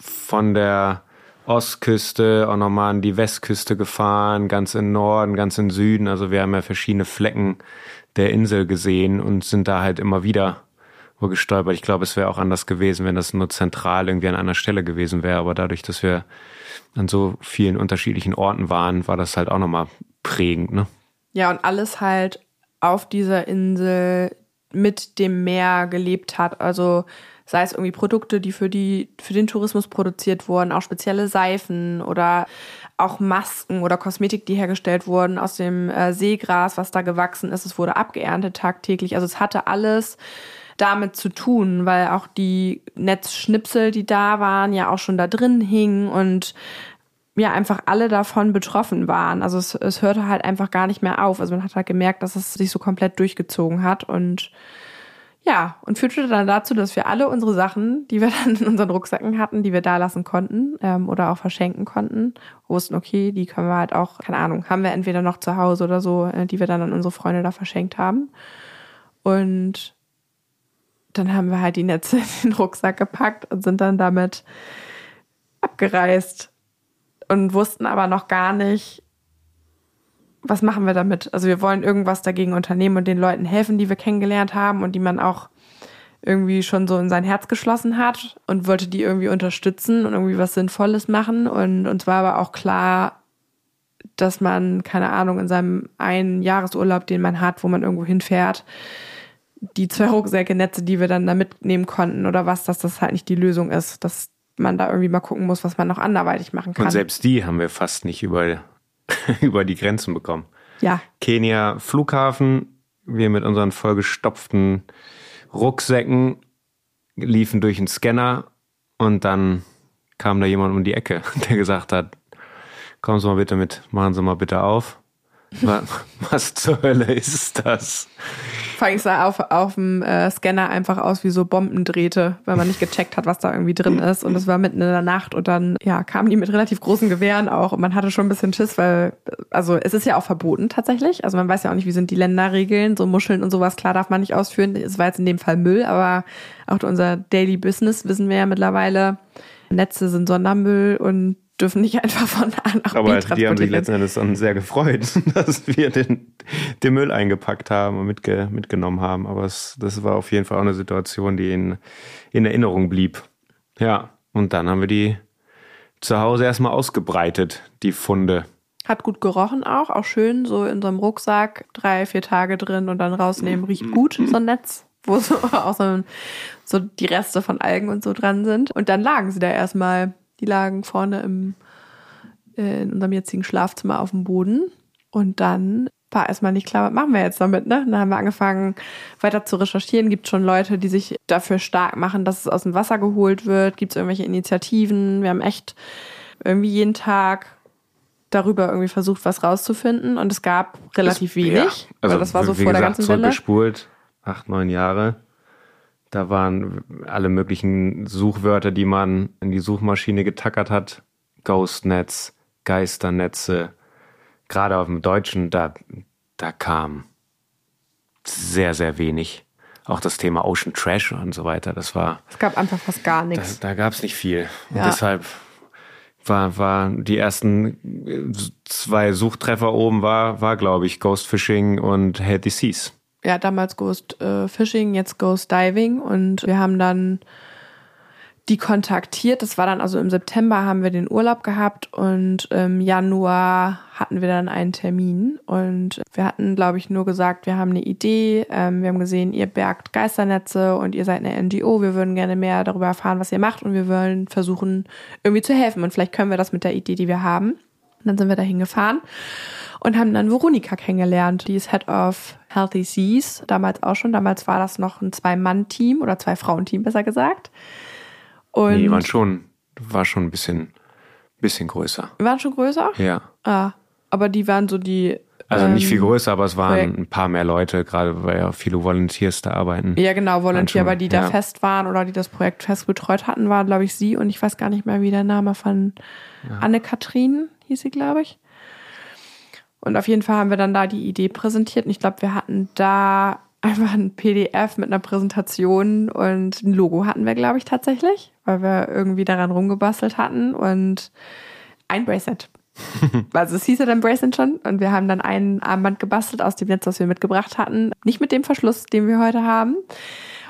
Speaker 2: von der Ostküste auch nochmal an die Westküste gefahren, ganz in Norden, ganz in Süden. Also wir haben ja verschiedene Flecken der Insel gesehen und sind da halt immer wieder gestolpert. Ich glaube, es wäre auch anders gewesen, wenn das nur zentral irgendwie an einer Stelle gewesen wäre. Aber dadurch, dass wir an so vielen unterschiedlichen Orten waren, war das halt auch nochmal prägend, ne?
Speaker 1: Ja, und alles halt auf dieser Insel mit dem Meer gelebt hat. Also sei es irgendwie Produkte, die für die, für den Tourismus produziert wurden, auch spezielle Seifen oder auch Masken oder Kosmetik, die hergestellt wurden aus dem äh, Seegras, was da gewachsen ist. Es wurde abgeerntet tagtäglich. Also es hatte alles damit zu tun, weil auch die Netzschnipsel, die da waren, ja auch schon da drin hingen und ja einfach alle davon betroffen waren. Also es, es hörte halt einfach gar nicht mehr auf. Also man hat halt gemerkt, dass es sich so komplett durchgezogen hat und ja, und führte dann dazu, dass wir alle unsere Sachen, die wir dann in unseren Rucksäcken hatten, die wir da lassen konnten ähm, oder auch verschenken konnten, wussten, okay, die können wir halt auch, keine Ahnung, haben wir entweder noch zu Hause oder so, äh, die wir dann an unsere Freunde da verschenkt haben. Und dann haben wir halt die Netze in den Rucksack gepackt und sind dann damit abgereist und wussten aber noch gar nicht, was machen wir damit. Also wir wollen irgendwas dagegen unternehmen und den Leuten helfen, die wir kennengelernt haben und die man auch irgendwie schon so in sein Herz geschlossen hat und wollte die irgendwie unterstützen und irgendwie was Sinnvolles machen. Und uns war aber auch klar, dass man, keine Ahnung, in seinem einen Jahresurlaub, den man hat, wo man irgendwo hinfährt, die zwei Rucksäcke, Netze, die wir dann da mitnehmen konnten oder was, dass das halt nicht die Lösung ist. Dass man da irgendwie mal gucken muss, was man noch anderweitig machen kann.
Speaker 2: Und selbst die haben wir fast nicht über, über die Grenzen bekommen.
Speaker 1: Ja.
Speaker 2: Kenia Flughafen. Wir mit unseren vollgestopften Rucksäcken liefen durch den Scanner und dann kam da jemand um die Ecke, der gesagt hat, kommen Sie mal bitte mit, machen Sie mal bitte auf. Was, zur Hölle ist das?
Speaker 1: Vor allem sah auf, auf dem äh, Scanner einfach aus wie so Bombendrähte, weil man nicht gecheckt hat, was da irgendwie drin ist. Und es war mitten in der Nacht und dann, ja, kamen die mit relativ großen Gewehren auch und man hatte schon ein bisschen Schiss, weil, also es ist ja auch verboten tatsächlich. Also man weiß ja auch nicht, wie sind die Länderregeln, so Muscheln und sowas, klar darf man nicht ausführen. Es war jetzt in dem Fall Müll, aber auch unser Daily Business wissen wir ja mittlerweile. Netze sind Sondermüll und dürfen nicht einfach von A nach
Speaker 2: Aber
Speaker 1: B
Speaker 2: die
Speaker 1: transportiert
Speaker 2: haben sich letzten Endes dann sehr gefreut, dass wir den, den Müll eingepackt haben und mitge, mitgenommen haben. Aber es, das war auf jeden Fall auch eine Situation, die in, in Erinnerung blieb. Ja, und dann haben wir die zu Hause erstmal ausgebreitet, die Funde.
Speaker 1: Hat gut gerochen auch, auch schön, so in so einem Rucksack, drei, vier Tage drin und dann rausnehmen, riecht gut, so ein Netz, wo so auch so, so die Reste von Algen und so dran sind. Und dann lagen sie da erstmal, die lagen vorne im, äh, in unserem jetzigen Schlafzimmer auf dem Boden. Und dann war erstmal nicht klar, was machen wir jetzt damit, ne? Dann haben wir angefangen, weiter zu recherchieren. Gibt schon Leute, die sich dafür stark machen, dass es aus dem Wasser geholt wird? Gibt es irgendwelche Initiativen? Wir haben echt irgendwie jeden Tag darüber irgendwie versucht, was rauszufinden. Und es gab relativ wenig.
Speaker 2: Ja, also
Speaker 1: das war so vor der
Speaker 2: gesagt,
Speaker 1: ganzen Welle.
Speaker 2: zurückgespult, acht, neun Jahre. Da waren alle möglichen Suchwörter, die man in die Suchmaschine getackert hat. Ghostnetz, Geisternetze. Gerade auf dem Deutschen, da, da kam sehr, sehr wenig. Auch das Thema Ocean Trash und so weiter, das war,
Speaker 1: Es gab einfach fast gar
Speaker 2: da,
Speaker 1: nichts.
Speaker 2: da gab es nicht viel. Und
Speaker 1: Ja.
Speaker 2: deshalb war, war die ersten äh, zwei Suchtreffer oben war, war glaube ich, Ghost Fishing und Healthy Seas.
Speaker 1: Ja, damals Ghost äh, Fishing, jetzt Ghost Diving und wir haben dann die kontaktiert. Das war dann also im September haben wir den Urlaub gehabt und im Januar hatten wir dann einen Termin und wir hatten, glaube ich, nur gesagt, wir haben eine Idee. Ähm, wir haben gesehen, ihr bergt Geisternetze und ihr seid eine NGO. Wir würden gerne mehr darüber erfahren, was ihr macht und wir wollen versuchen, irgendwie zu helfen und vielleicht können wir das mit der Idee, die wir haben. Und dann sind wir dahin gefahren und haben dann Veronika kennengelernt. Die ist Head of Healthy Seas, damals auch schon. Damals war das noch ein Zwei-Mann-Team oder Zwei-Frauen-Team, besser gesagt. Und
Speaker 2: Nee, die waren schon, war schon ein bisschen, bisschen größer.
Speaker 1: waren schon größer?
Speaker 2: Ja.
Speaker 1: Ah, aber die waren so die.
Speaker 2: Also nicht
Speaker 1: ähm,
Speaker 2: viel größer, aber es waren
Speaker 1: Projekt-
Speaker 2: ein paar mehr Leute, gerade weil ja viele Volunteers da arbeiten.
Speaker 1: Ja, genau, Volunteer, aber die da
Speaker 2: ja.
Speaker 1: fest waren oder die das Projekt fest betreut hatten, war, glaube ich, sie und ich weiß gar nicht mehr, wie der Name von Anne-Kathrin hieß sie, glaube ich. Und auf jeden Fall haben wir dann da die Idee präsentiert und ich glaube, wir hatten da einfach ein PDF mit einer Präsentation und ein Logo hatten wir, glaube ich, tatsächlich, weil wir irgendwie daran rumgebastelt hatten und ein Bracelet. Also es hieß ja dann Bracelet schon und wir haben dann ein Armband gebastelt aus dem Netz, was wir mitgebracht hatten. Nicht mit dem Verschluss, den wir heute haben.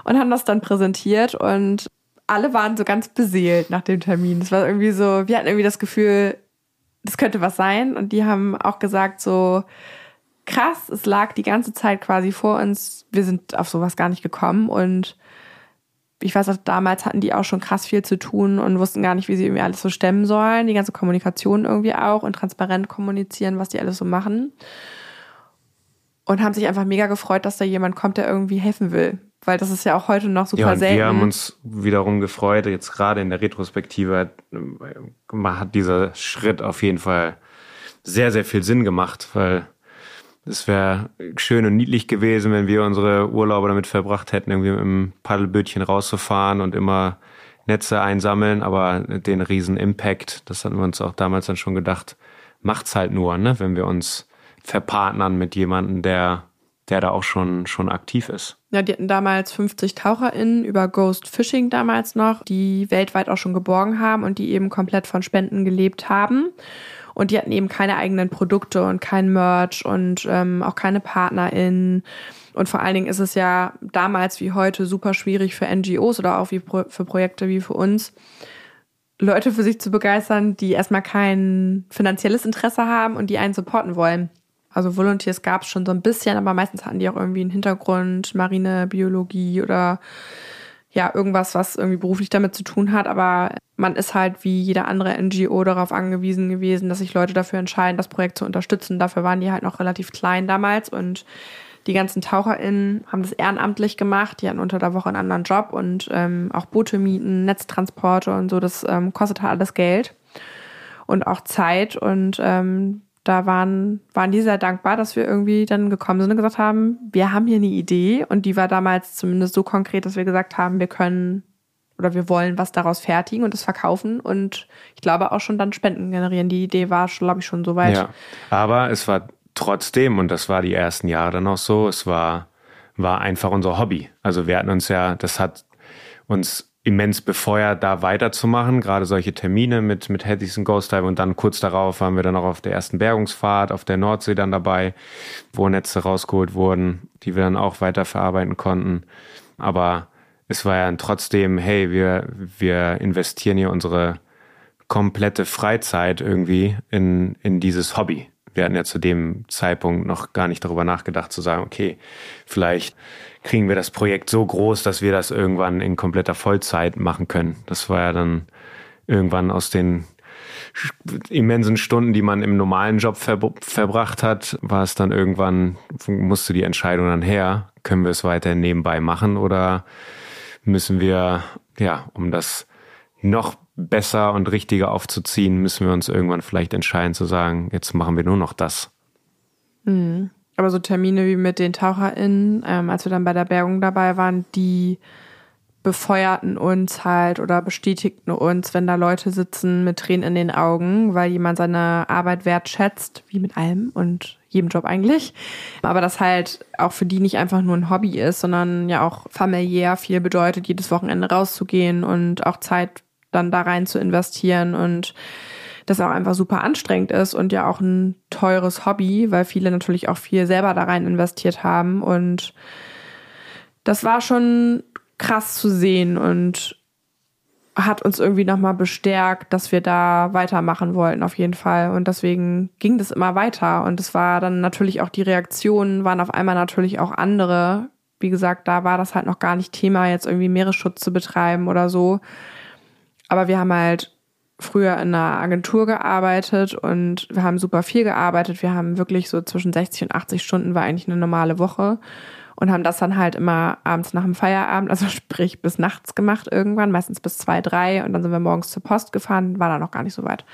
Speaker 1: Und haben das dann präsentiert und alle waren so ganz beseelt nach dem Termin. Es war irgendwie so, wir hatten irgendwie das Gefühl, das könnte was sein. Und die haben auch gesagt so, krass, es lag die ganze Zeit quasi vor uns. Wir sind auf sowas gar nicht gekommen und ich weiß auch, damals hatten die auch schon krass viel zu tun und wussten gar nicht, wie sie irgendwie alles so stemmen sollen. Die ganze Kommunikation irgendwie auch und transparent kommunizieren, was die alles so machen. Und haben sich einfach mega gefreut, dass da jemand kommt, der irgendwie helfen will. Weil das ist ja auch heute noch super
Speaker 2: Ja, und
Speaker 1: selten.
Speaker 2: wir haben uns wiederum gefreut, jetzt gerade in der Retrospektive hat, äh, hat dieser Schritt auf jeden Fall sehr, sehr viel Sinn gemacht, weil es wäre schön und niedlich gewesen, wenn wir unsere Urlaube damit verbracht hätten, irgendwie mit einem Paddelbötchen rauszufahren und immer Netze einsammeln, aber den riesen Impact, das hatten wir uns auch damals dann schon gedacht, macht's halt nur, ne, wenn wir uns verpartnern mit jemandem, der, der da auch schon, schon aktiv ist.
Speaker 1: Ja, die hatten damals 50 TaucherInnen über Ghost Fishing damals noch, die weltweit auch schon geborgen haben und die eben komplett von Spenden gelebt haben. Und die hatten eben keine eigenen Produkte und kein Merch und ähm, auch keine PartnerInnen. Und vor allen Dingen ist es ja damals wie heute super schwierig für NGOs oder auch wie pro für Projekte wie für uns, Leute für sich zu begeistern, die erstmal kein finanzielles Interesse haben und die einen supporten wollen. Also Volunteers gab es schon so ein bisschen, aber meistens hatten die auch irgendwie einen Hintergrund, Marinebiologie oder ja, irgendwas, was irgendwie beruflich damit zu tun hat, aber man ist halt wie jeder andere NGO darauf angewiesen gewesen, dass sich Leute dafür entscheiden, das Projekt zu unterstützen. Dafür waren die halt noch relativ klein damals und die ganzen TaucherInnen haben das ehrenamtlich gemacht. Die hatten unter der Woche einen anderen Job und ähm, auch Boote mieten, Netztransporte und so. Das ähm, kostet halt alles Geld und auch Zeit. Und ähm, da waren, waren die sehr dankbar, dass wir irgendwie dann gekommen sind und gesagt haben, wir haben hier eine Idee. Und die war damals zumindest so konkret, dass wir gesagt haben, wir können oder wir wollen was daraus fertigen und es verkaufen und ich glaube auch schon dann Spenden generieren. Die Idee war, glaube ich, schon so weit. Ja,
Speaker 2: aber es war trotzdem, und das war die ersten Jahre dann auch so, es war, war einfach unser Hobby. Also wir hatten uns ja, das hat uns immens befeuert, da weiterzumachen, gerade solche Termine mit, mit Headies und Ghost Dive und dann kurz darauf waren wir dann auch auf der ersten Bergungsfahrt auf der Nordsee dann dabei, wo Netze rausgeholt wurden, die wir dann auch weiter verarbeiten konnten. Aber es war ja trotzdem, hey, wir, wir investieren hier unsere komplette Freizeit irgendwie in, in dieses Hobby. Wir hatten ja zu dem Zeitpunkt noch gar nicht darüber nachgedacht zu sagen, okay, vielleicht kriegen wir das Projekt so groß, dass wir das irgendwann in kompletter Vollzeit machen können. Das war ja dann irgendwann aus den immensen Stunden, die man im normalen Job ver verbracht hat, war es dann irgendwann, musste die Entscheidung dann her, können wir es weiter nebenbei machen oder müssen wir, ja, um das noch besser und richtiger aufzuziehen, müssen wir uns irgendwann vielleicht entscheiden zu sagen, jetzt machen wir nur noch das.
Speaker 1: Mhm. Aber so Termine wie mit den TaucherInnen, ähm, als wir dann bei der Bergung dabei waren, die befeuerten uns halt oder bestätigten uns, wenn da Leute sitzen mit Tränen in den Augen, weil jemand seine Arbeit wertschätzt, wie mit allem und jedem Job eigentlich. Aber das halt auch für die nicht einfach nur ein Hobby ist, sondern ja auch familiär viel bedeutet, jedes Wochenende rauszugehen und auch Zeit dann da rein zu investieren und das auch einfach super anstrengend ist und ja auch ein teures Hobby, weil viele natürlich auch viel selber da rein investiert haben. Und das war schon krass zu sehen und hat uns irgendwie nochmal bestärkt, dass wir da weitermachen wollten, auf jeden Fall. Und deswegen ging das immer weiter. Und es war dann natürlich auch die Reaktionen waren auf einmal natürlich auch andere. Wie gesagt, da war das halt noch gar nicht Thema, jetzt irgendwie Meeresschutz zu betreiben oder so. Aber wir haben halt früher in einer Agentur gearbeitet und wir haben super viel gearbeitet. Wir haben wirklich so zwischen 60 und 80 Stunden war eigentlich eine normale Woche und haben das dann halt immer abends nach dem Feierabend, also sprich bis nachts gemacht irgendwann, meistens bis zwei, drei und dann sind wir morgens zur Post gefahren, war da noch gar nicht so weit.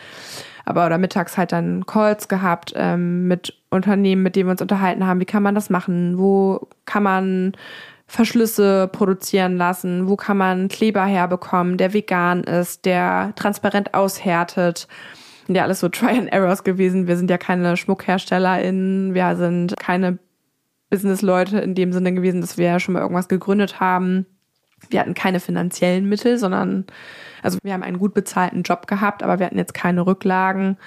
Speaker 1: Aber oder mittags halt dann Calls gehabt ähm, mit Unternehmen, mit denen wir uns unterhalten haben, wie kann man das machen, wo kann man Verschlüsse produzieren lassen? Wo kann man Kleber herbekommen, der vegan ist, der transparent aushärtet? Ja, alles so Try and Errors gewesen. Wir sind ja keine SchmuckherstellerInnen, wir sind keine Businessleute in dem Sinne gewesen, dass wir ja schon mal irgendwas gegründet haben. Wir hatten keine finanziellen Mittel, sondern also wir haben einen gut bezahlten Job gehabt, aber wir hatten jetzt keine Rücklagen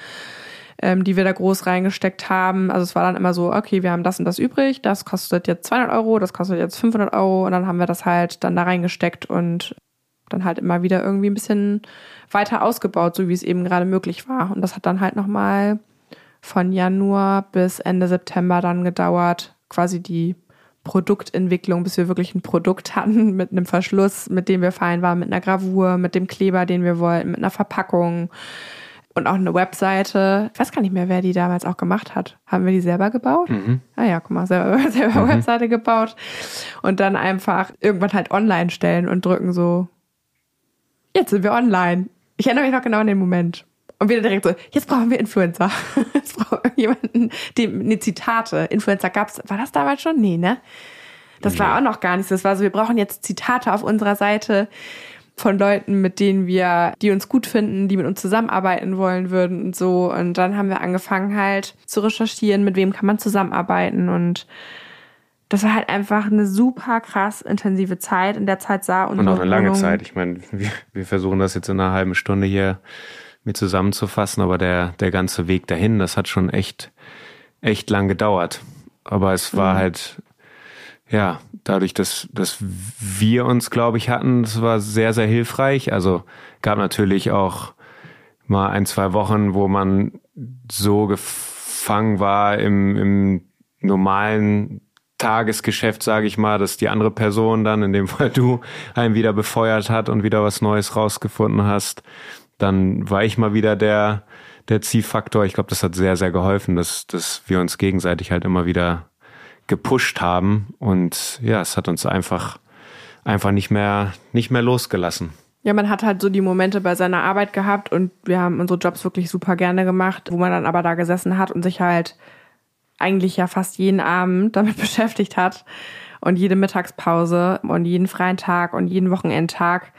Speaker 1: ähm, die wir da groß reingesteckt haben. Also es war dann immer so, okay, wir haben das und das übrig, das kostet jetzt 200 Euro, das kostet jetzt 500 Euro und dann haben wir das halt dann da reingesteckt und dann halt immer wieder irgendwie ein bisschen weiter ausgebaut, so wie es eben gerade möglich war. Und das hat dann halt nochmal von Januar bis Ende September dann gedauert, quasi die Produktentwicklung, bis wir wirklich ein Produkt hatten mit einem Verschluss, mit dem wir fein waren, mit einer Gravur, mit dem Kleber, den wir wollten, mit einer Verpackung, und auch eine Webseite. Ich weiß gar nicht mehr, wer die damals auch gemacht hat. Haben wir die selber gebaut? Mhm. Ah ja, guck mal, selber, selber mhm. Webseite gebaut. Und dann einfach irgendwann halt online stellen und drücken so, jetzt sind wir online. Ich erinnere mich noch genau an den Moment. Und wieder direkt so, jetzt brauchen wir Influencer. Jetzt brauchen wir jemanden, dem, ne, Zitate. Influencer gab's, war das damals schon? Nee, ne? Das war auch noch gar nichts. Das war so, wir brauchen jetzt Zitate auf unserer Seite von Leuten, mit denen wir, die uns gut finden, die mit uns zusammenarbeiten wollen würden und so. Und dann haben wir angefangen halt zu recherchieren, mit wem kann man zusammenarbeiten und das war halt einfach eine super krass intensive Zeit. In der Zeit sah
Speaker 2: unsere Und auch eine lange Wohnung Zeit. Ich meine, wir, wir versuchen das jetzt in einer halben Stunde hier mir zusammenzufassen, aber der, der ganze Weg dahin, das hat schon echt, echt lang gedauert. Aber es war mhm. halt ja, dadurch, dass, dass wir uns, glaube ich, hatten, das war sehr, sehr hilfreich. Also gab natürlich auch mal ein, zwei Wochen, wo man so gefangen war im, im normalen Tagesgeschäft, sage ich mal, dass die andere Person dann, in dem Fall du, einen wieder befeuert hat und wieder was Neues rausgefunden hast. Dann war ich mal wieder der, der Ziehfaktor. Ich glaube, das hat sehr, sehr geholfen, dass, dass wir uns gegenseitig halt immer wieder gepusht haben. Und ja, es hat uns einfach, einfach nicht mehr, nicht mehr losgelassen.
Speaker 1: Ja, man hat halt so die Momente bei seiner Arbeit gehabt und wir haben unsere Jobs wirklich super gerne gemacht, wo man dann aber da gesessen hat und sich halt eigentlich ja fast jeden Abend damit beschäftigt hat und jede Mittagspause und jeden freien Tag und jeden Wochenendtag,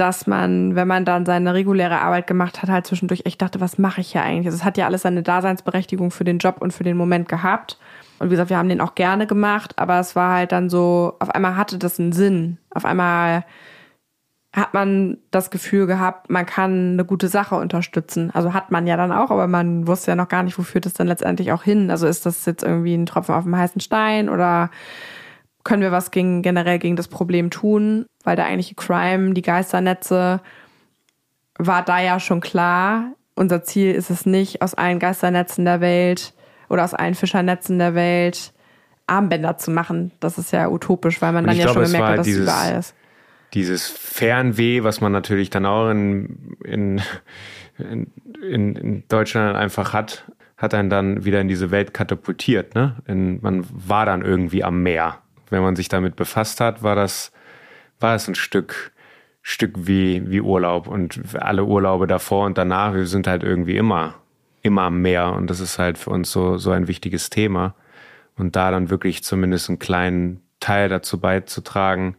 Speaker 1: dass man, wenn man dann seine reguläre Arbeit gemacht hat, halt zwischendurch echt dachte, was mache ich hier eigentlich? Also es hat ja alles seine Daseinsberechtigung für den Job und für den Moment gehabt. Und wie gesagt, wir haben den auch gerne gemacht, aber es war halt dann so, auf einmal hatte das einen Sinn. Auf einmal hat man das Gefühl gehabt, man kann eine gute Sache unterstützen. Also hat man ja dann auch, aber man wusste ja noch gar nicht, wo führt das dann letztendlich auch hin. Also ist das jetzt irgendwie ein Tropfen auf dem heißen Stein oder können wir was gegen, generell gegen das Problem tun? Weil der eigentliche Crime, die Geisternetze, war da ja schon klar. Unser Ziel ist es nicht, aus allen Geisternetzen der Welt oder aus allen Fischernetzen der Welt Armbänder zu machen. Das ist ja utopisch, weil man dann ja glaube, schon gemerkt hat, dass es überall ist
Speaker 2: dieses Fernweh, was man natürlich dann auch in, in, in, in Deutschland einfach hat, hat einen dann wieder in diese Welt katapultiert. Ne? Man war dann irgendwie am Meer. Wenn man sich damit befasst hat, war das, war es ein Stück, Stück wie, wie Urlaub. Und alle Urlaube davor und danach, wir sind halt irgendwie immer, immer am Meer. Und das ist halt für uns so, so ein wichtiges Thema. Und da dann wirklich zumindest einen kleinen Teil dazu beizutragen,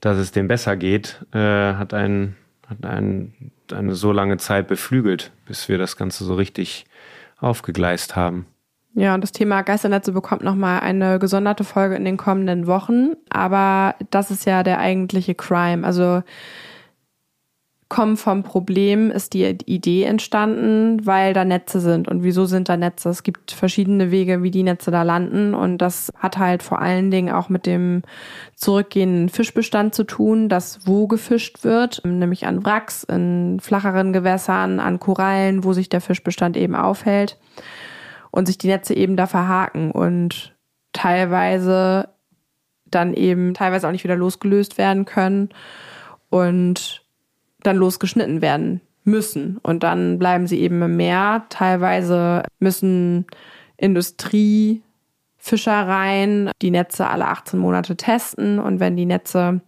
Speaker 2: dass es dem besser geht, äh, hat, einen, hat einen, eine so lange Zeit beflügelt, bis wir das Ganze so richtig aufgegleist haben.
Speaker 1: Ja, und das Thema Geisternetze bekommt nochmal eine gesonderte Folge in den kommenden Wochen. Aber das ist ja der eigentliche Crime. Also Kommen vom Problem ist die Idee entstanden, weil da Netze sind. Und wieso sind da Netze? Es gibt verschiedene Wege, wie die Netze da landen. Und das hat halt vor allen Dingen auch mit dem zurückgehenden Fischbestand zu tun, dass wo gefischt wird, nämlich an Wracks, in flacheren Gewässern, an Korallen, wo sich der Fischbestand eben aufhält. Und sich die Netze eben da verhaken und teilweise dann eben teilweise auch nicht wieder losgelöst werden können. Und dann losgeschnitten werden müssen. Und dann bleiben sie eben im Meer. Teilweise müssen Industriefischereien die Netze alle 18 Monate testen. Und wenn die Netze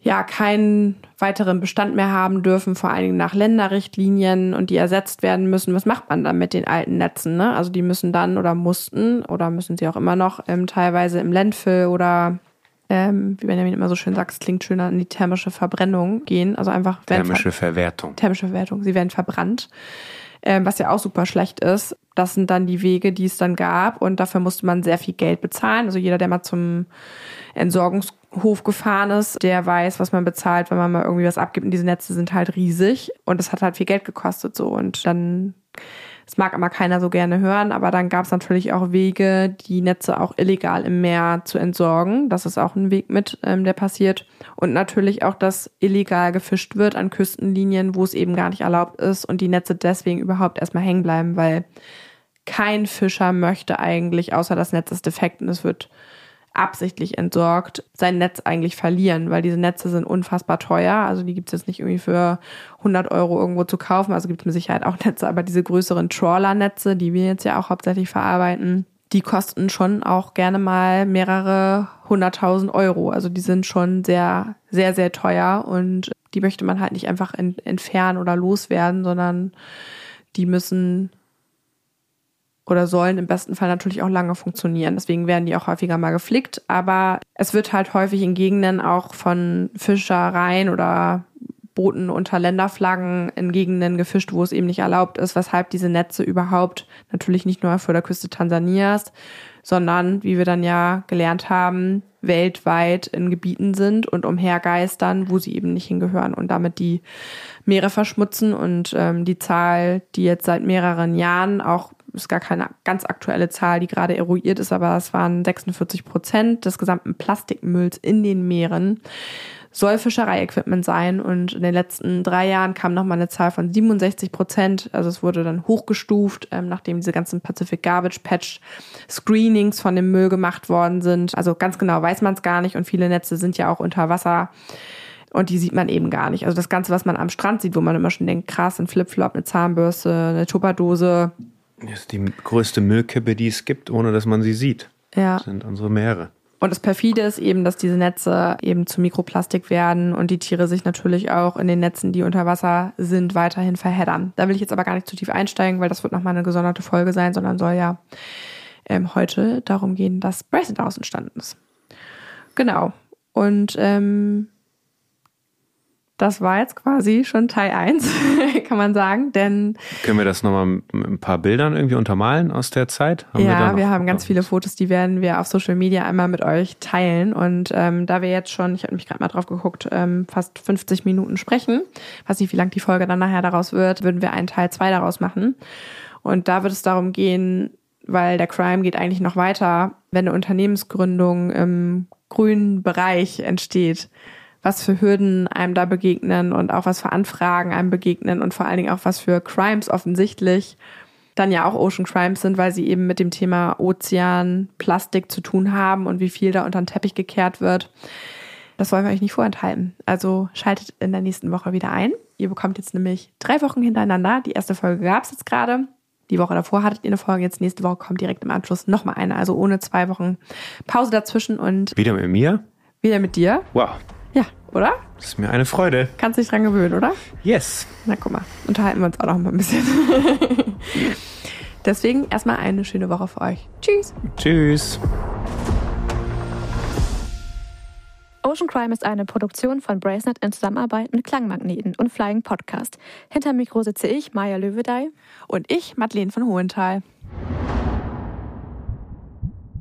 Speaker 1: ja keinen weiteren Bestand mehr haben dürfen, vor allen Dingen nach Länderrichtlinien und die ersetzt werden müssen. Was macht man dann mit den alten Netzen? Ne? Also die müssen dann oder mussten oder müssen sie auch immer noch ähm, teilweise im Landfill oder ähm, wie Benjamin immer so schön sagt, es klingt schöner, in die thermische Verbrennung gehen. Also einfach
Speaker 2: thermische ver Verwertung.
Speaker 1: Thermische Verwertung. Sie werden verbrannt. Ähm, was ja auch super schlecht ist. Das sind dann die Wege, die es dann gab. Und dafür musste man sehr viel Geld bezahlen. Also jeder, der mal zum Entsorgungshof gefahren ist, der weiß, was man bezahlt, wenn man mal irgendwie was abgibt. Und diese Netze sind halt riesig. Und es hat halt viel Geld gekostet so. Und dann das mag aber keiner so gerne hören, aber dann gab es natürlich auch Wege, die Netze auch illegal im Meer zu entsorgen. Das ist auch ein Weg mit, ähm, der passiert. Und natürlich auch, dass illegal gefischt wird an Küstenlinien, wo es eben gar nicht erlaubt ist und die Netze deswegen überhaupt erstmal hängen bleiben, weil kein Fischer möchte eigentlich, außer das Netz ist defekt und es wird absichtlich entsorgt, sein Netz eigentlich verlieren, weil diese Netze sind unfassbar teuer. Also die gibt es jetzt nicht irgendwie für 100 Euro irgendwo zu kaufen. Also gibt es mit Sicherheit auch Netze, aber diese größeren Trawler-Netze, die wir jetzt ja auch hauptsächlich verarbeiten, die kosten schon auch gerne mal mehrere hunderttausend Euro. Also die sind schon sehr, sehr, sehr teuer und die möchte man halt nicht einfach entfernen oder loswerden, sondern die müssen oder sollen im besten Fall natürlich auch lange funktionieren. Deswegen werden die auch häufiger mal geflickt. Aber es wird halt häufig in Gegenden auch von Fischereien oder Booten unter Länderflaggen in Gegenden gefischt, wo es eben nicht erlaubt ist, weshalb diese Netze überhaupt natürlich nicht nur vor der Küste Tansanias, sondern, wie wir dann ja gelernt haben, weltweit in Gebieten sind und umhergeistern, wo sie eben nicht hingehören und damit die Meere verschmutzen und ähm, die Zahl, die jetzt seit mehreren Jahren auch ist gar keine ganz aktuelle Zahl, die gerade eruiert ist, aber es waren 46 Prozent des gesamten Plastikmülls in den Meeren soll Fischereiequipment sein. Und in den letzten drei Jahren kam nochmal eine Zahl von 67 Prozent. Also es wurde dann hochgestuft, ähm, nachdem diese ganzen Pacific Garbage Patch Screenings von dem Müll gemacht worden sind. Also ganz genau weiß man es gar nicht und viele Netze sind ja auch unter Wasser. Und die sieht man eben gar nicht. Also das Ganze, was man am Strand sieht, wo man immer schon denkt, krass, ein Flipflop, eine Zahnbürste, eine Tupperdose.
Speaker 2: Das ist die größte Müllkippe, die es gibt, ohne dass man sie sieht.
Speaker 1: Ja.
Speaker 2: Das sind unsere Meere.
Speaker 1: Und das perfide ist eben, dass diese Netze eben zu Mikroplastik werden und die Tiere sich natürlich auch in den Netzen, die unter Wasser sind, weiterhin verheddern. Da will ich jetzt aber gar nicht zu tief einsteigen, weil das wird nochmal eine gesonderte Folge sein, sondern soll ja ähm, heute darum gehen, dass daraus entstanden ist. Genau. Und ähm, das war jetzt quasi schon Teil 1, kann man sagen, denn...
Speaker 2: Können wir das nochmal mit ein paar Bildern irgendwie untermalen aus der Zeit?
Speaker 1: Haben ja, wir, wir, haben ganz viele Fotos, die werden wir auf Social Media einmal mit euch teilen. Und ähm, da wir jetzt schon, ich habe mich gerade mal drauf geguckt, ähm, fast 50 Minuten sprechen, weiß nicht, wie lang die Folge dann nachher daraus wird, würden wir einen Teil 2 daraus machen. Und da wird es darum gehen, weil der Crime geht eigentlich noch weiter, wenn eine Unternehmensgründung im grünen Bereich entsteht was für Hürden einem da begegnen und auch was für Anfragen einem begegnen und vor allen Dingen auch was für Crimes offensichtlich dann ja auch Ocean Crimes sind, weil sie eben mit dem Thema Ozean, Plastik zu tun haben und wie viel da unter den Teppich gekehrt wird. Das wollen wir euch nicht vorenthalten. Also schaltet in der nächsten Woche wieder ein. Ihr bekommt jetzt nämlich drei Wochen hintereinander. Die erste Folge gab es jetzt gerade. Die Woche davor hattet ihr eine Folge, jetzt nächste Woche kommt direkt im Anschluss nochmal eine. Also ohne zwei Wochen Pause dazwischen und.
Speaker 2: Wieder mit mir?
Speaker 1: Wieder mit dir.
Speaker 2: Wow.
Speaker 1: Ja, oder?
Speaker 2: Das ist mir eine Freude.
Speaker 1: Kannst dich dran gewöhnen, oder?
Speaker 2: Yes.
Speaker 1: Na guck mal, unterhalten wir uns auch noch mal ein bisschen. Deswegen erstmal eine schöne Woche für euch. Tschüss.
Speaker 2: Tschüss.
Speaker 3: Ocean Crime ist eine Produktion von Bracenet in Zusammenarbeit mit Klangmagneten und Flying Podcast. Hinter Mikro sitze ich, Maja Löwedey.
Speaker 1: Und ich, Madeleine von Hohenthal.